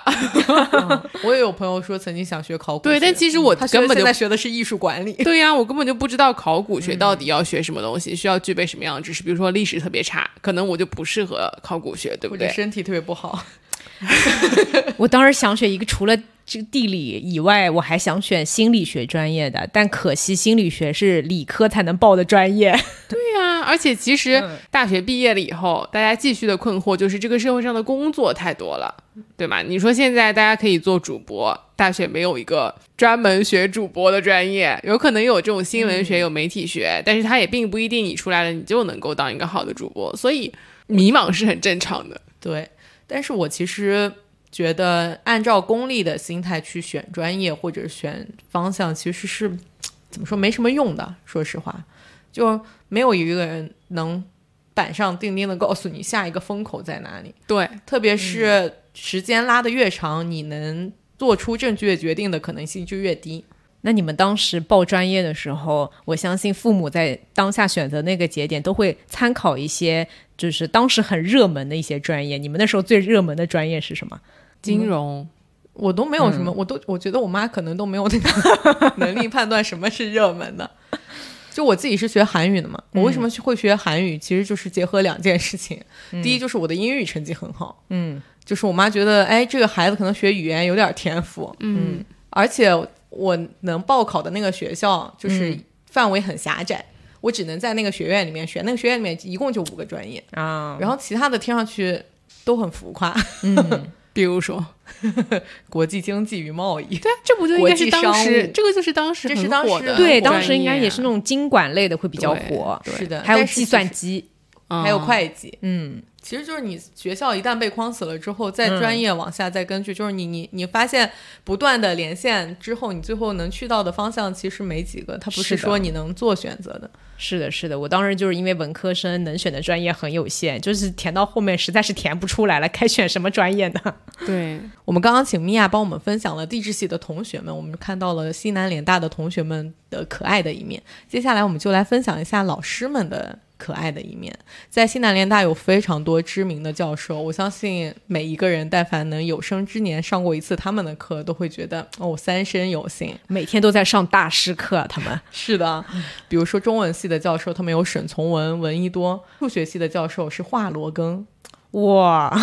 (laughs) 我也有朋友说曾经想学考古学，对，但其实我根本就现在学的是艺术管理。(laughs) 对呀，我根本就不知道考古学到底要学什么东西，需要具备什么样的知识。比如说历史特别差，可能我就不适合考古学，对不对？身体特别不好，(laughs) 我当时想选一个除了这个地理以外，我还想选心理学专业的，但可惜心理学是理科才能报的专业。(laughs) 对呀、而且其实嗯大学毕业了以后，大家继续的困惑就是这个社会上的工作太多了，对吗？你说现在大家可以做主播，大学没有一个专门学主播的专业，有可能有这种新闻学、有媒体学，但是它也并不一定你出来了你就能够当一个好的主播，所以迷茫是很正常的。对。但是我其实觉得，按照功利的心态去选专业或者选方向，其实是怎么说没什么用的。说实话，就没有一个人能板上钉钉的告诉你下一个风口在哪里。对，特别是时间拉得越长，你能做出正确决定的可能性就越低。那你们当时报专业的时候，我相信父母在当下选择那个节点都会参考一些，就是当时很热门的一些专业。你们那时候最热门的专业是什么？金融。我都没有什么，我都我觉得我妈可能都没有那个 (laughs) 能力判断什么是热门的。就我自己是学韩语的嘛，我为什么会学韩语？其实就是结合两件事情。第一就是我的英语成绩很好，嗯就是我妈觉得，哎，这个孩子可能学语言有点天赋，嗯，而且我能报考的那个学校就是范围很狭窄，我只能在那个学院里面选。那个学院里面一共就五个专业，啊，然后其他的听上去都很浮夸，嗯，(laughs) 比如说，(laughs) 国际经济与贸易。对啊，这不就应该是当时这个就是当时这是很当时对，当时应该也是那种经管类的会比较对火，是的，还有计算机，嗯还有会计。嗯其实就是你学校一旦被框死了之后，再专业往下再根据，就是你你你发现不断的连线之后，你最后能去到的方向其实没几个，它不是说你能做选择的。是的，是的，我当时就是因为文科生能选的专业很有限，就是填到后面实在是填不出来了，该选什么专业呢？(laughs) 对，我们刚刚请米娅帮我们分享了地质系的同学们，我们看到了西南联大的同学们的可爱的一面。接下来我们就来分享一下老师们的可爱的一面。在西南联大有非常多知名的教授，我相信每一个人但凡能有生之年上过一次他们的课，都会觉得哦三生有幸。每天都在上大师课，他们 (laughs) 是的，比如说中文系的教授，他们有沈从文、闻一多；数学系的教授是华罗庚。哇，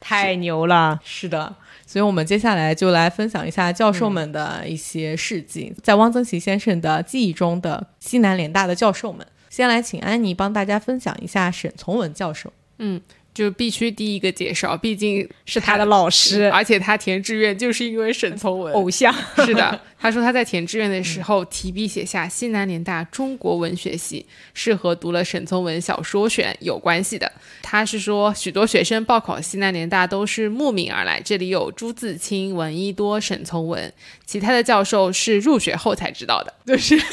太牛了！是的，所以我们接下来就来分享一下教授们的一些事迹，在汪曾祺先生的记忆中的西南联大的教授们。先来请安妮帮大家分享一下沈从文教授。嗯就必须第一个介绍，毕竟是他的老师，而且他填志愿就是因为沈从文。偶像。是的，(laughs) 他说他在填志愿的时候提笔写下西南联大中国文学系，是和读了沈从文小说选有关系的。他是说，许多学生报考西南联大都是慕名而来，这里有朱自清、闻一多、沈从文，其他的教授是入学后才知道的，就是 (laughs)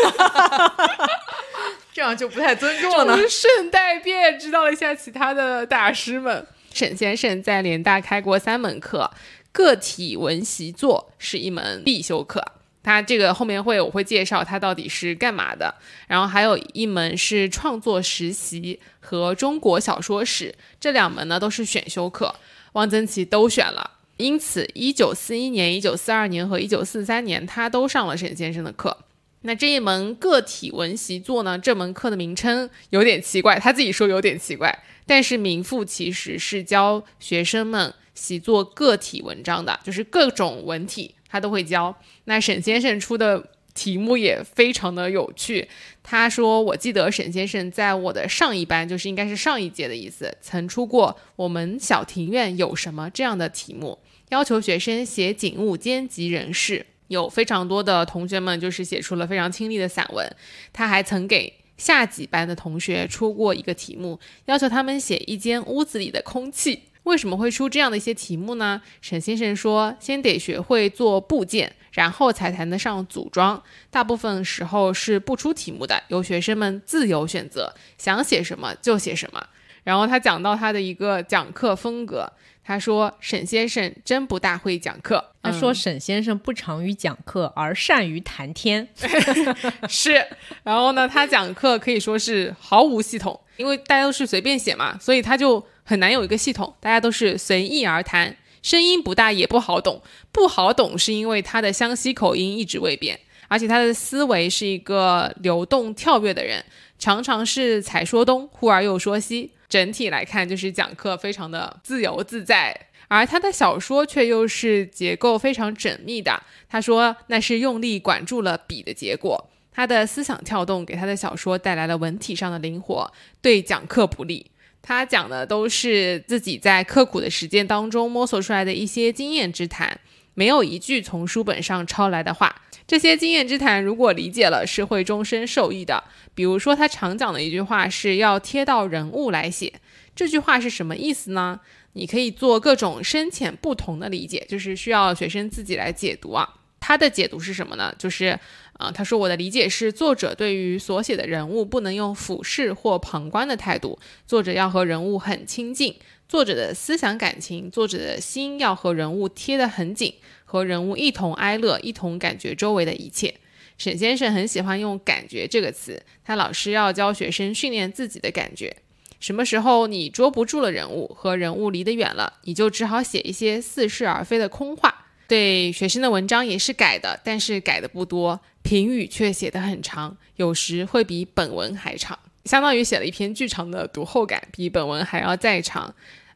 这样就不太尊重了呢。(laughs) 顺带便知道了一下其他的大师们。沈先生在联大开过三门课，个体文习作是一门必修课。他这个后面会我会介绍他到底是干嘛的。然后还有一门是创作实习和中国小说史，这两门呢都是选修课，汪曾祺都选了。因此，一九四一年、一九四二年和一九四三年，他都上了沈先生的课。那这一门个体文习作呢？这门课的名称有点奇怪，他自己说有点奇怪，但是名副其实是教学生们习作个体文章的，就是各种文体他都会教。那沈先生出的题目也非常的有趣。他说：“我记得沈先生在我的上一班，就是应该是上一届的意思，曾出过我们小庭院有什么这样的题目，要求学生写景物兼及人事。”有非常多的同学们就是写出了非常亲历的散文。他还曾给下几班的同学出过一个题目，要求他们写一间屋子里的空气。为什么会出这样的一些题目呢？沈先生说，先得学会做部件，然后才谈得上组装。大部分时候是不出题目的，由学生们自由选择，想写什么就写什么。然后他讲到他的一个讲课风格。他说：“沈先生真不大会讲课。”他说：“沈先生不长于讲课，而善于谈天。(laughs) ”是。然后呢，他讲课可以说是毫无系统，因为大家都是随便写嘛，所以他就很难有一个系统。大家都是随意而谈，声音不大也不好懂。不好懂是因为他的湘西口音一直未变，而且他的思维是一个流动跳跃的人，常常是才说东，忽而又说西。整体来看，就是讲课非常的自由自在，而他的小说却又是结构非常缜密的。他说那是用力管住了笔的结果。他的思想跳动给他的小说带来了文体上的灵活，对讲课不利。他讲的都是自己在刻苦的实践当中摸索出来的一些经验之谈，没有一句从书本上抄来的话。这些经验之谈，如果理解了，是会终身受益的。比如说，他常讲的一句话是要贴到人物来写，这句话是什么意思呢？你可以做各种深浅不同的理解，就是需要学生自己来解读啊。他的解读是什么呢？就是，啊，他说我的理解是，作者对于所写的人物不能用俯视或旁观的态度，作者要和人物很亲近，作者的思想感情，作者的心要和人物贴得很紧。和人物一同哀乐，一同感觉周围的一切。沈先生很喜欢用“感觉”这个词，他老师要教学生训练自己的感觉。什么时候你捉不住了人物，和人物离得远了，你就只好写一些似是而非的空话。对学生的文章也是改的，但是改的不多，评语却写得很长，有时会比本文还长，相当于写了一篇巨长的读后感，比本文还要再长。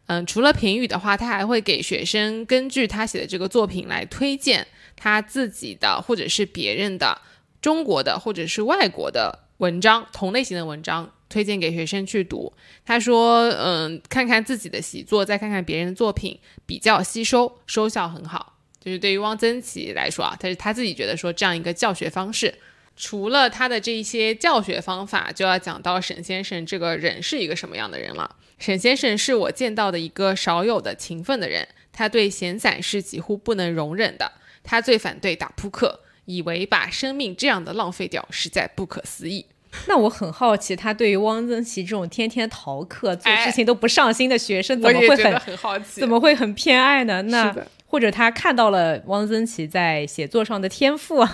嗯，除了评语的话，他还会给学生根据他写的这个作品来推荐他自己的或者是别人的中国的或者是外国的文章，同类型的文章推荐给学生去读。他说，嗯，看看自己的习作，再看看别人的作品，比较吸收，收效很好。就是对于汪曾祺来说啊，他是他自己觉得说这样一个教学方式，除了他的这一些教学方法，就要讲到沈先生这个人是一个什么样的人了。沈先生是我见到的一个少有的勤奋的人，他对闲散是几乎不能容忍的。他最反对打扑克，以为把生命这样的浪费掉，实在不可思议。那我很好奇，他对于汪曾祺这种天天逃课、做事情都不上心的学生，怎么会很很好奇？怎么会很偏爱呢？那或者他看到了汪曾祺在写作上的天赋？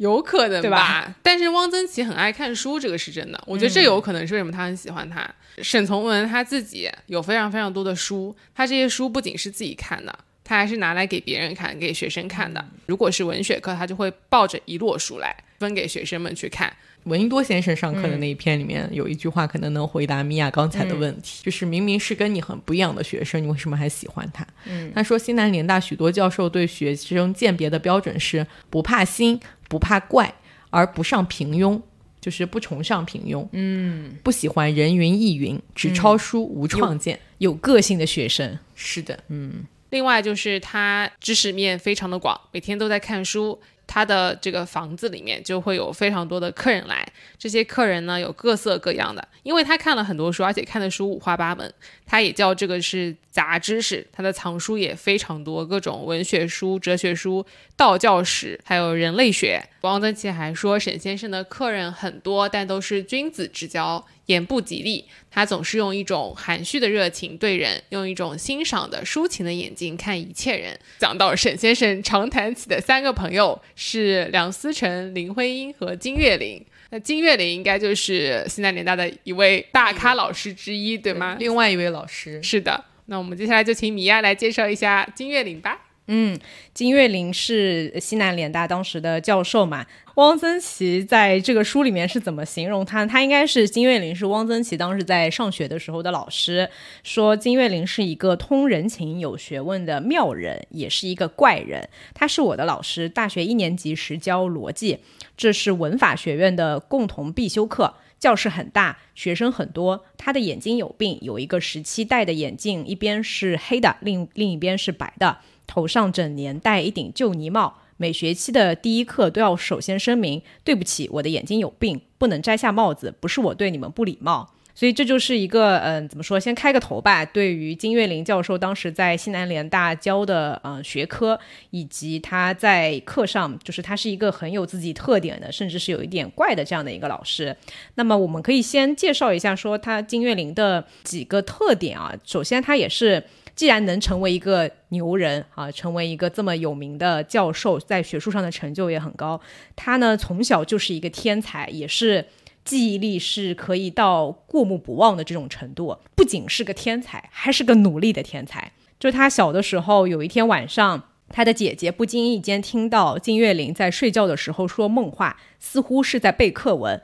有可能吧，但是汪曾祺很爱看书，这个是真的。我觉得这有可能是为什么他很喜欢他。沈从文他自己有非常非常多的书，他这些书不仅是自己看的，他还是拿来给别人看、给学生看的。如果是文学课，他就会抱着一摞书来分给学生们去看。闻一多先生上课的那一篇里面有一句话，可能能回答米娅刚才的问题，就是明明是跟你很不一样的学生，你为什么还喜欢他？嗯，他说西南联大许多教授对学生鉴别的标准是不怕新、不怕怪，而不上平庸，就是不崇尚平庸。嗯，不喜欢人云亦云，只抄书无创建，有个性的学生。是的，嗯。另外就是他知识面非常的广，每天都在看书。他的这个房子里面就会有非常多的客人来，这些客人呢有各色各样的，因为他看了很多书，而且看的书五花八门，他也叫这个是杂知识。他的藏书也非常多，各种文学书、哲学书、道教史，还有人类学。王曾祺还说，沈先生的客人很多，但都是君子之交。言不吉利，他总是用一种含蓄的热情对人，用一种欣赏的抒情的眼睛看一切人。讲到沈先生常谈起的三个朋友，是梁思成、林徽因和金岳霖。那金岳霖应该就是西南联大的一位大咖老师之一，对吗？另外一位老师是的。那我们接下来就请米娅来介绍一下金岳霖吧。嗯，金岳霖是西南联大当时的教授嘛。汪曾祺在这个书里面是怎么形容他？他应该是金岳霖是汪曾祺当时在上学的时候的老师，说金岳霖是一个通人情、有学问的妙人，也是一个怪人。他是我的老师，大学一年级时教逻辑，这是文法学院的共同必修课。教室很大，学生很多。他的眼睛有病，有一个时期戴的眼镜，一边是黑的，另另一边是白的。头上整年戴一顶旧呢帽，每学期的第一课都要首先声明：对不起，我的眼睛有病，不能摘下帽子，不是我对你们不礼貌。所以这就是一个，嗯，怎么说？先开个头吧。对于金岳霖教授当时在西南联大教的，呃，学科，以及他在课上，就是他是一个很有自己特点的，甚至是有一点怪的这样的一个老师。那么我们可以先介绍一下，说他金岳霖的几个特点啊。首先，他也是。既然能成为一个牛人啊，成为一个这么有名的教授，在学术上的成就也很高。他呢，从小就是一个天才，也是记忆力是可以到过目不忘的这种程度。不仅是个天才，还是个努力的天才。就他小的时候，有一天晚上，他的姐姐不经意间听到金岳霖在睡觉的时候说梦话，似乎是在背课文。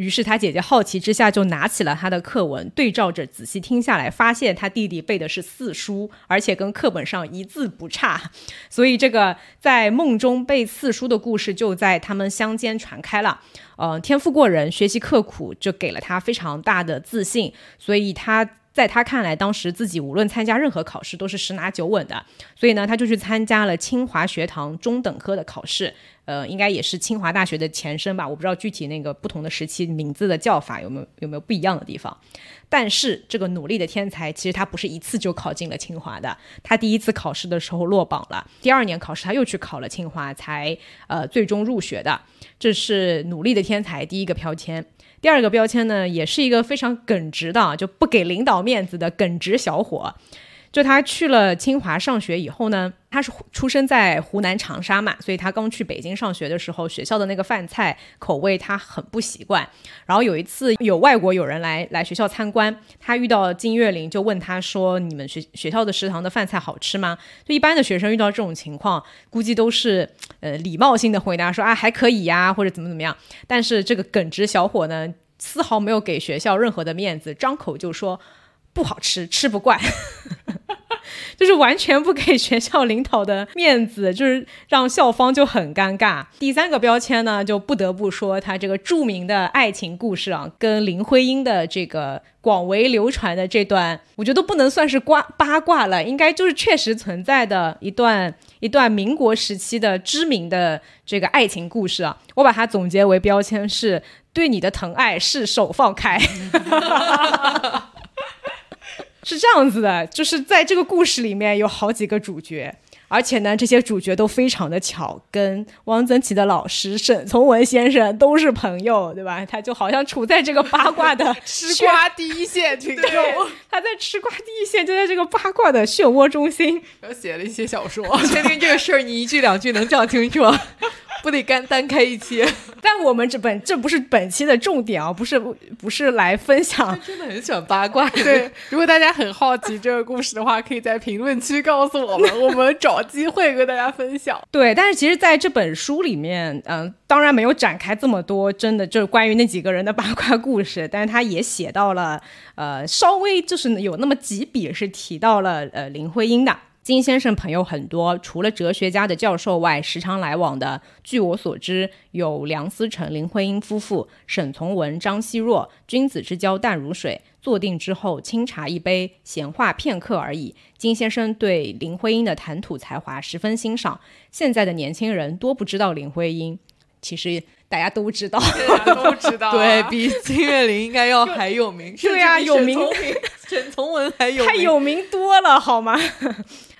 于是他姐姐好奇之下就拿起了他的课文，对照着仔细听下来，发现他弟弟背的是四书，而且跟课本上一字不差。(laughs) 所以这个在梦中背四书的故事就在他们乡间传开了。呃，天赋过人，学习刻苦，就给了他非常大的自信。所以他。在他看来，当时自己无论参加任何考试都是十拿九稳的，所以呢，他就去参加了清华学堂中等科的考试，呃，应该也是清华大学的前身吧，我不知道具体那个不同的时期名字的叫法有没有有没有不一样的地方。但是这个努力的天才，其实他不是一次就考进了清华的，他第一次考试的时候落榜了，第二年考试他又去考了清华，才呃最终入学的。这是努力的天才第一个标签。第二个标签呢，也是一个非常耿直的，就不给领导面子的耿直小伙。就他去了清华上学以后呢，他是出生在湖南长沙嘛，所以他刚去北京上学的时候，学校的那个饭菜口味他很不习惯。然后有一次有外国友人来来学校参观，他遇到金岳霖，就问他说：“你们学学校的食堂的饭菜好吃吗？”就一般的学生遇到这种情况，估计都是呃礼貌性的回答说：“啊，还可以呀，或者怎么怎么样。”但是这个耿直小伙呢，丝毫没有给学校任何的面子，张口就说。不好吃，(laughs) 吃不惯，(laughs) 就是完全不给学校领导的面子，(laughs) 就是让校方就很尴尬。第三个标签呢，就不得不说他这个著名的爱情故事啊，跟林徽因的这个广为流传的这段，我觉得不能算是瓜八卦了，应该就是确实存在的一段一段民国时期的知名的这个爱情故事啊。我把它总结为标签是：对你的疼爱是手放开。是这样子的，就是在这个故事里面有好几个主角，而且呢，这些主角都非常的巧，跟汪曾祺的老师沈从文先生都是朋友，对吧？他就好像处在这个八卦的 (laughs) 吃瓜第一线群众，他在吃瓜第一线，就在这个八卦的漩涡中心，写了一些小说。(laughs) 确定这个事儿，你一句两句能讲清楚。不得干单开一期，(laughs) 但我们这本这不是本期的重点啊，不是不是来分享。真的很喜欢八卦，(laughs) 对。如果大家很好奇这个故事的话，可以在评论区告诉我们，我们找机会跟大家分享。(laughs) 对，但是其实在这本书里面，嗯，当然没有展开这么多，真的就是关于那几个人的八卦故事，但是他也写到了，呃，稍微就是有那么几笔是提到了呃林徽因的。金先生朋友很多，除了哲学家的教授外，时常来往的，据我所知，有梁思成、林徽因夫妇、沈从文、张奚若，君子之交淡如水。坐定之后，清茶一杯，闲话片刻而已。金先生对林徽因的谈吐才华十分欣赏。现在的年轻人多不知道林徽因，其实大家都知道，都知道，对比金岳霖应该要还有名，对啊，有名，沈从文还有，太有名多了，好吗？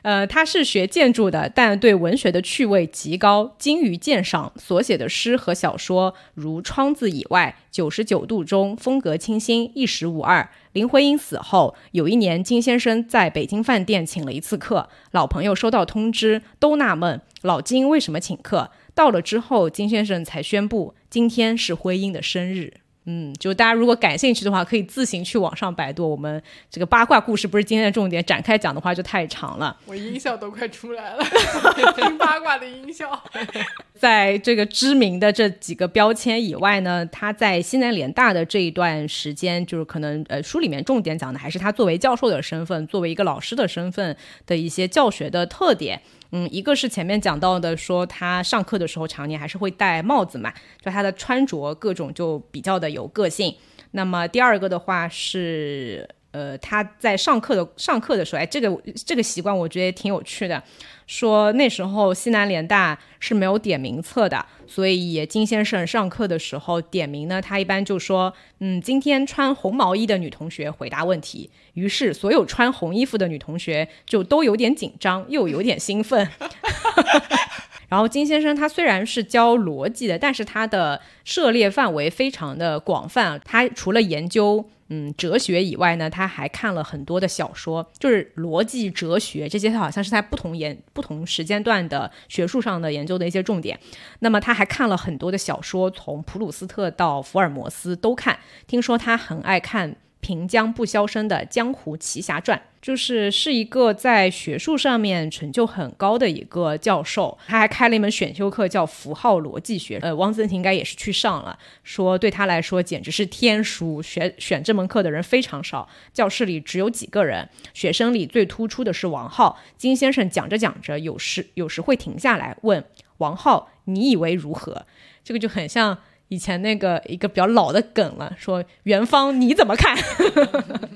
呃，他是学建筑的，但对文学的趣味极高，精于鉴赏。所写的诗和小说，如《窗子以外》《九十九度》中，风格清新，一时无二。林徽因死后，有一年，金先生在北京饭店请了一次客，老朋友收到通知，都纳闷老金为什么请客。到了之后，金先生才宣布今天是徽因的生日。嗯，就大家如果感兴趣的话，可以自行去网上百度。我们这个八卦故事不是今天的重点，展开讲的话就太长了。我音效都快出来了，(laughs) 听八卦的音效。在这个知名的这几个标签以外呢，他在西南联大的这一段时间，就是可能呃书里面重点讲的还是他作为教授的身份，作为一个老师的身份的一些教学的特点。嗯，一个是前面讲到的，说他上课的时候常年还是会戴帽子嘛，就他的穿着各种就比较的有个性。那么第二个的话是，呃，他在上课的上课的时候，哎，这个这个习惯我觉得挺有趣的。说那时候西南联大是没有点名册的，所以金先生上课的时候点名呢，他一般就说，嗯，今天穿红毛衣的女同学回答问题。于是所有穿红衣服的女同学就都有点紧张，又有点兴奋。(laughs) 然后金先生他虽然是教逻辑的，但是他的涉猎范围非常的广泛。他除了研究嗯哲学以外呢，他还看了很多的小说，就是逻辑、哲学这些，他好像是在不同研不同时间段的学术上的研究的一些重点。那么他还看了很多的小说，从普鲁斯特到福尔摩斯都看。听说他很爱看。平江不消声的江湖奇侠传，就是是一个在学术上面成就很高的一个教授，他还开了一门选修课叫符号逻辑学。呃，汪曾祺应该也是去上了，说对他来说简直是天书。选选这门课的人非常少，教室里只有几个人。学生里最突出的是王浩。金先生讲着讲着，有时有时会停下来问王浩：“你以为如何？”这个就很像。以前那个一个比较老的梗了，说元芳你怎么看？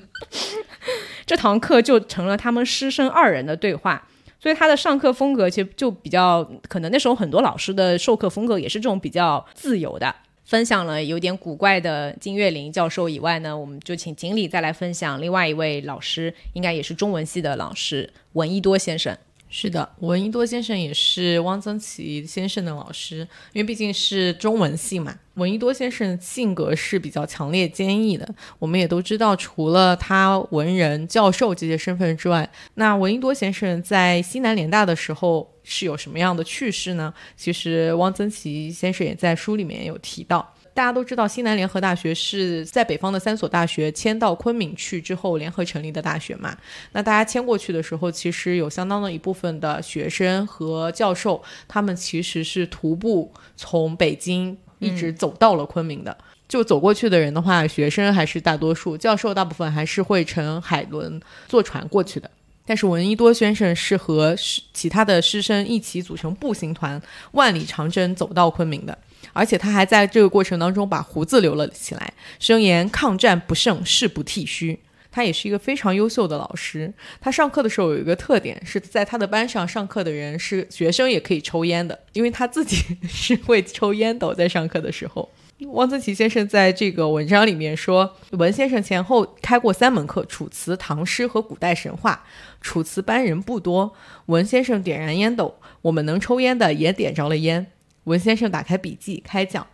(laughs) 这堂课就成了他们师生二人的对话，所以他的上课风格其实就比较可能那时候很多老师的授课风格也是这种比较自由的。分享了有点古怪的金岳霖教授以外呢，我们就请锦鲤再来分享另外一位老师，应该也是中文系的老师闻一多先生。是的，闻一多先生也是汪曾祺先生的老师，因为毕竟是中文系嘛。闻一多先生性格是比较强烈坚毅的。我们也都知道，除了他文人、教授这些身份之外，那闻一多先生在西南联大的时候是有什么样的趣事呢？其实汪曾祺先生也在书里面有提到。大家都知道，西南联合大学是在北方的三所大学迁到昆明去之后联合成立的大学嘛？那大家迁过去的时候，其实有相当的一部分的学生和教授，他们其实是徒步从北京一直走到了昆明的。就走过去的人的话，学生还是大多数，教授大部分还是会乘海轮坐船过去的。但是闻一多先生是和其他的师生一起组成步行团，万里长征走到昆明的。而且他还在这个过程当中把胡子留了起来，声言抗战不胜誓不剃须。他也是一个非常优秀的老师。他上课的时候有一个特点，是在他的班上上课的人是学生也可以抽烟的，因为他自己是会抽烟斗在上课的时候。汪曾祺先生在这个文章里面说，文先生前后开过三门课：楚辞、唐诗和古代神话。楚辞班人不多，文先生点燃烟斗，我们能抽烟的也点着了烟。文先生打开笔记开讲：“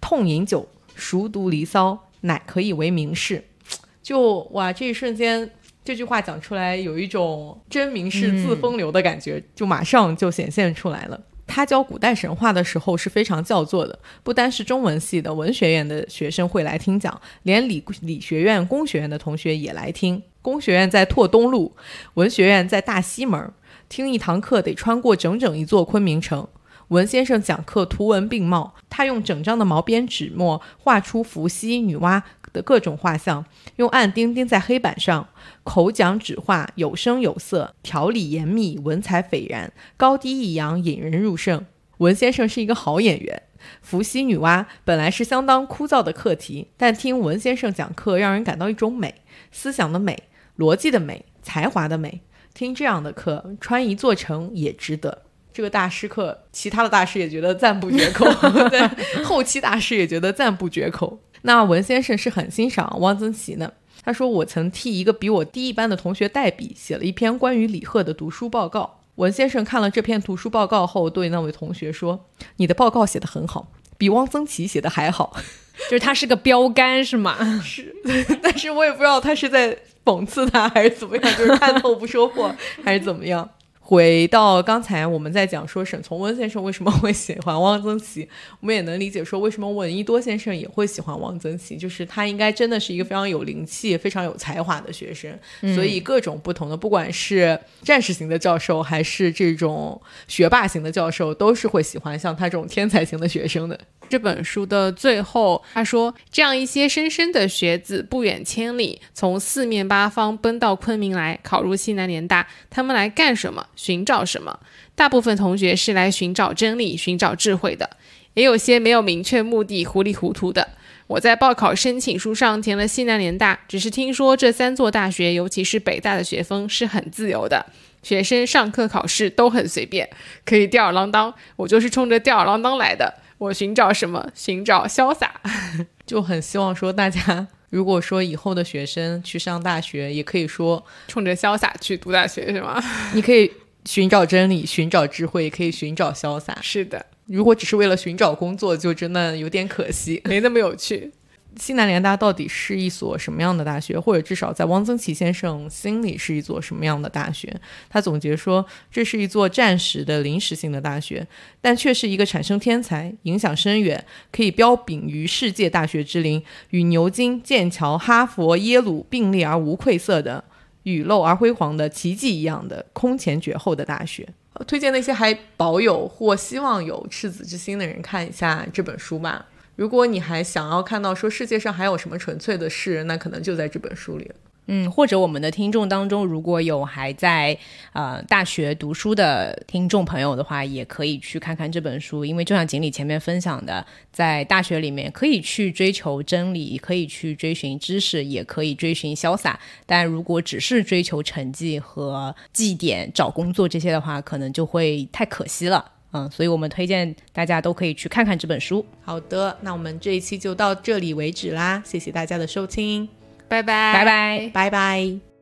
痛饮酒，熟读《离骚》，乃可以为名士。”就哇，这一瞬间，这句话讲出来，有一种真名士自风流的感觉，就马上就显现出来了。他教古代神话的时候是非常叫座的，不单是中文系的文学院的学生会来听讲，连理理学院、工学院的同学也来听。工学院在拓东路，文学院在大西门，听一堂课得穿过整整一座昆明城。文先生讲课图文并茂，他用整张的毛边纸墨画出伏羲、女娲的各种画像，用暗钉钉在黑板上，口讲纸画，有声有色，条理严密，文采斐然，高低抑扬，引人入胜。文先生是一个好演员。伏羲、女娲本来是相当枯燥的课题，但听文先生讲课，让人感到一种美，思想的美，逻辑的美，才华的美。听这样的课，穿一座城也值得。这个大师课，其他的大师也觉得赞不绝口，(laughs) 对，后期大师也觉得赞不绝口。那文先生是很欣赏汪曾祺的，他说：“我曾替一个比我低一班的同学代笔，写了一篇关于李贺的读书报告。”文先生看了这篇读书报告后，对那位同学说：“你的报告写得很好，比汪曾祺写的还好。(laughs) ”就是他是个标杆，是吗？是，(laughs) 但是我也不知道他是在讽刺他还是怎么样，就是看透不说破还是怎么样。回到刚才我们在讲说沈从文先生为什么会喜欢汪曾祺，我们也能理解说为什么闻一多先生也会喜欢汪曾祺，就是他应该真的是一个非常有灵气、非常有才华的学生，所以各种不同的，不管是战士型的教授，还是这种学霸型的教授，都是会喜欢像他这种天才型的学生的。这本书的最后，他说：“这样一些深深的学子，不远千里，从四面八方奔到昆明来考入西南联大，他们来干什么？寻找什么？大部分同学是来寻找真理、寻找智慧的，也有些没有明确目的、糊里糊涂的。我在报考申请书上填了西南联大，只是听说这三座大学，尤其是北大的学风是很自由的，学生上课考试都很随便，可以吊儿郎当。我就是冲着吊儿郎当来的。”我寻找什么？寻找潇洒，(laughs) 就很希望说大家，如果说以后的学生去上大学，也可以说冲着潇洒去读大学，是吗？(laughs) 你可以寻找真理，寻找智慧，也可以寻找潇洒。是的，如果只是为了寻找工作，就真的有点可惜，没那么有趣。西南联大到底是一所什么样的大学，或者至少在汪曾祺先生心里是一座什么样的大学？他总结说，这是一座暂时的临时性的大学，但却是一个产生天才、影响深远、可以彪炳于世界大学之林，与牛津、剑桥、哈佛、耶鲁并列而无愧色的、雨漏而辉煌的奇迹一样的空前绝后的大学。推荐那些还保有或希望有赤子之心的人看一下这本书吧。如果你还想要看到说世界上还有什么纯粹的事，那可能就在这本书里了。嗯，或者我们的听众当中，如果有还在呃大学读书的听众朋友的话，也可以去看看这本书。因为就像锦鲤前面分享的，在大学里面可以去追求真理，可以去追寻知识，也可以追寻潇洒。但如果只是追求成绩和绩点、找工作这些的话，可能就会太可惜了。嗯，所以我们推荐大家都可以去看看这本书。好的，那我们这一期就到这里为止啦，谢谢大家的收听，拜拜，拜拜，拜拜。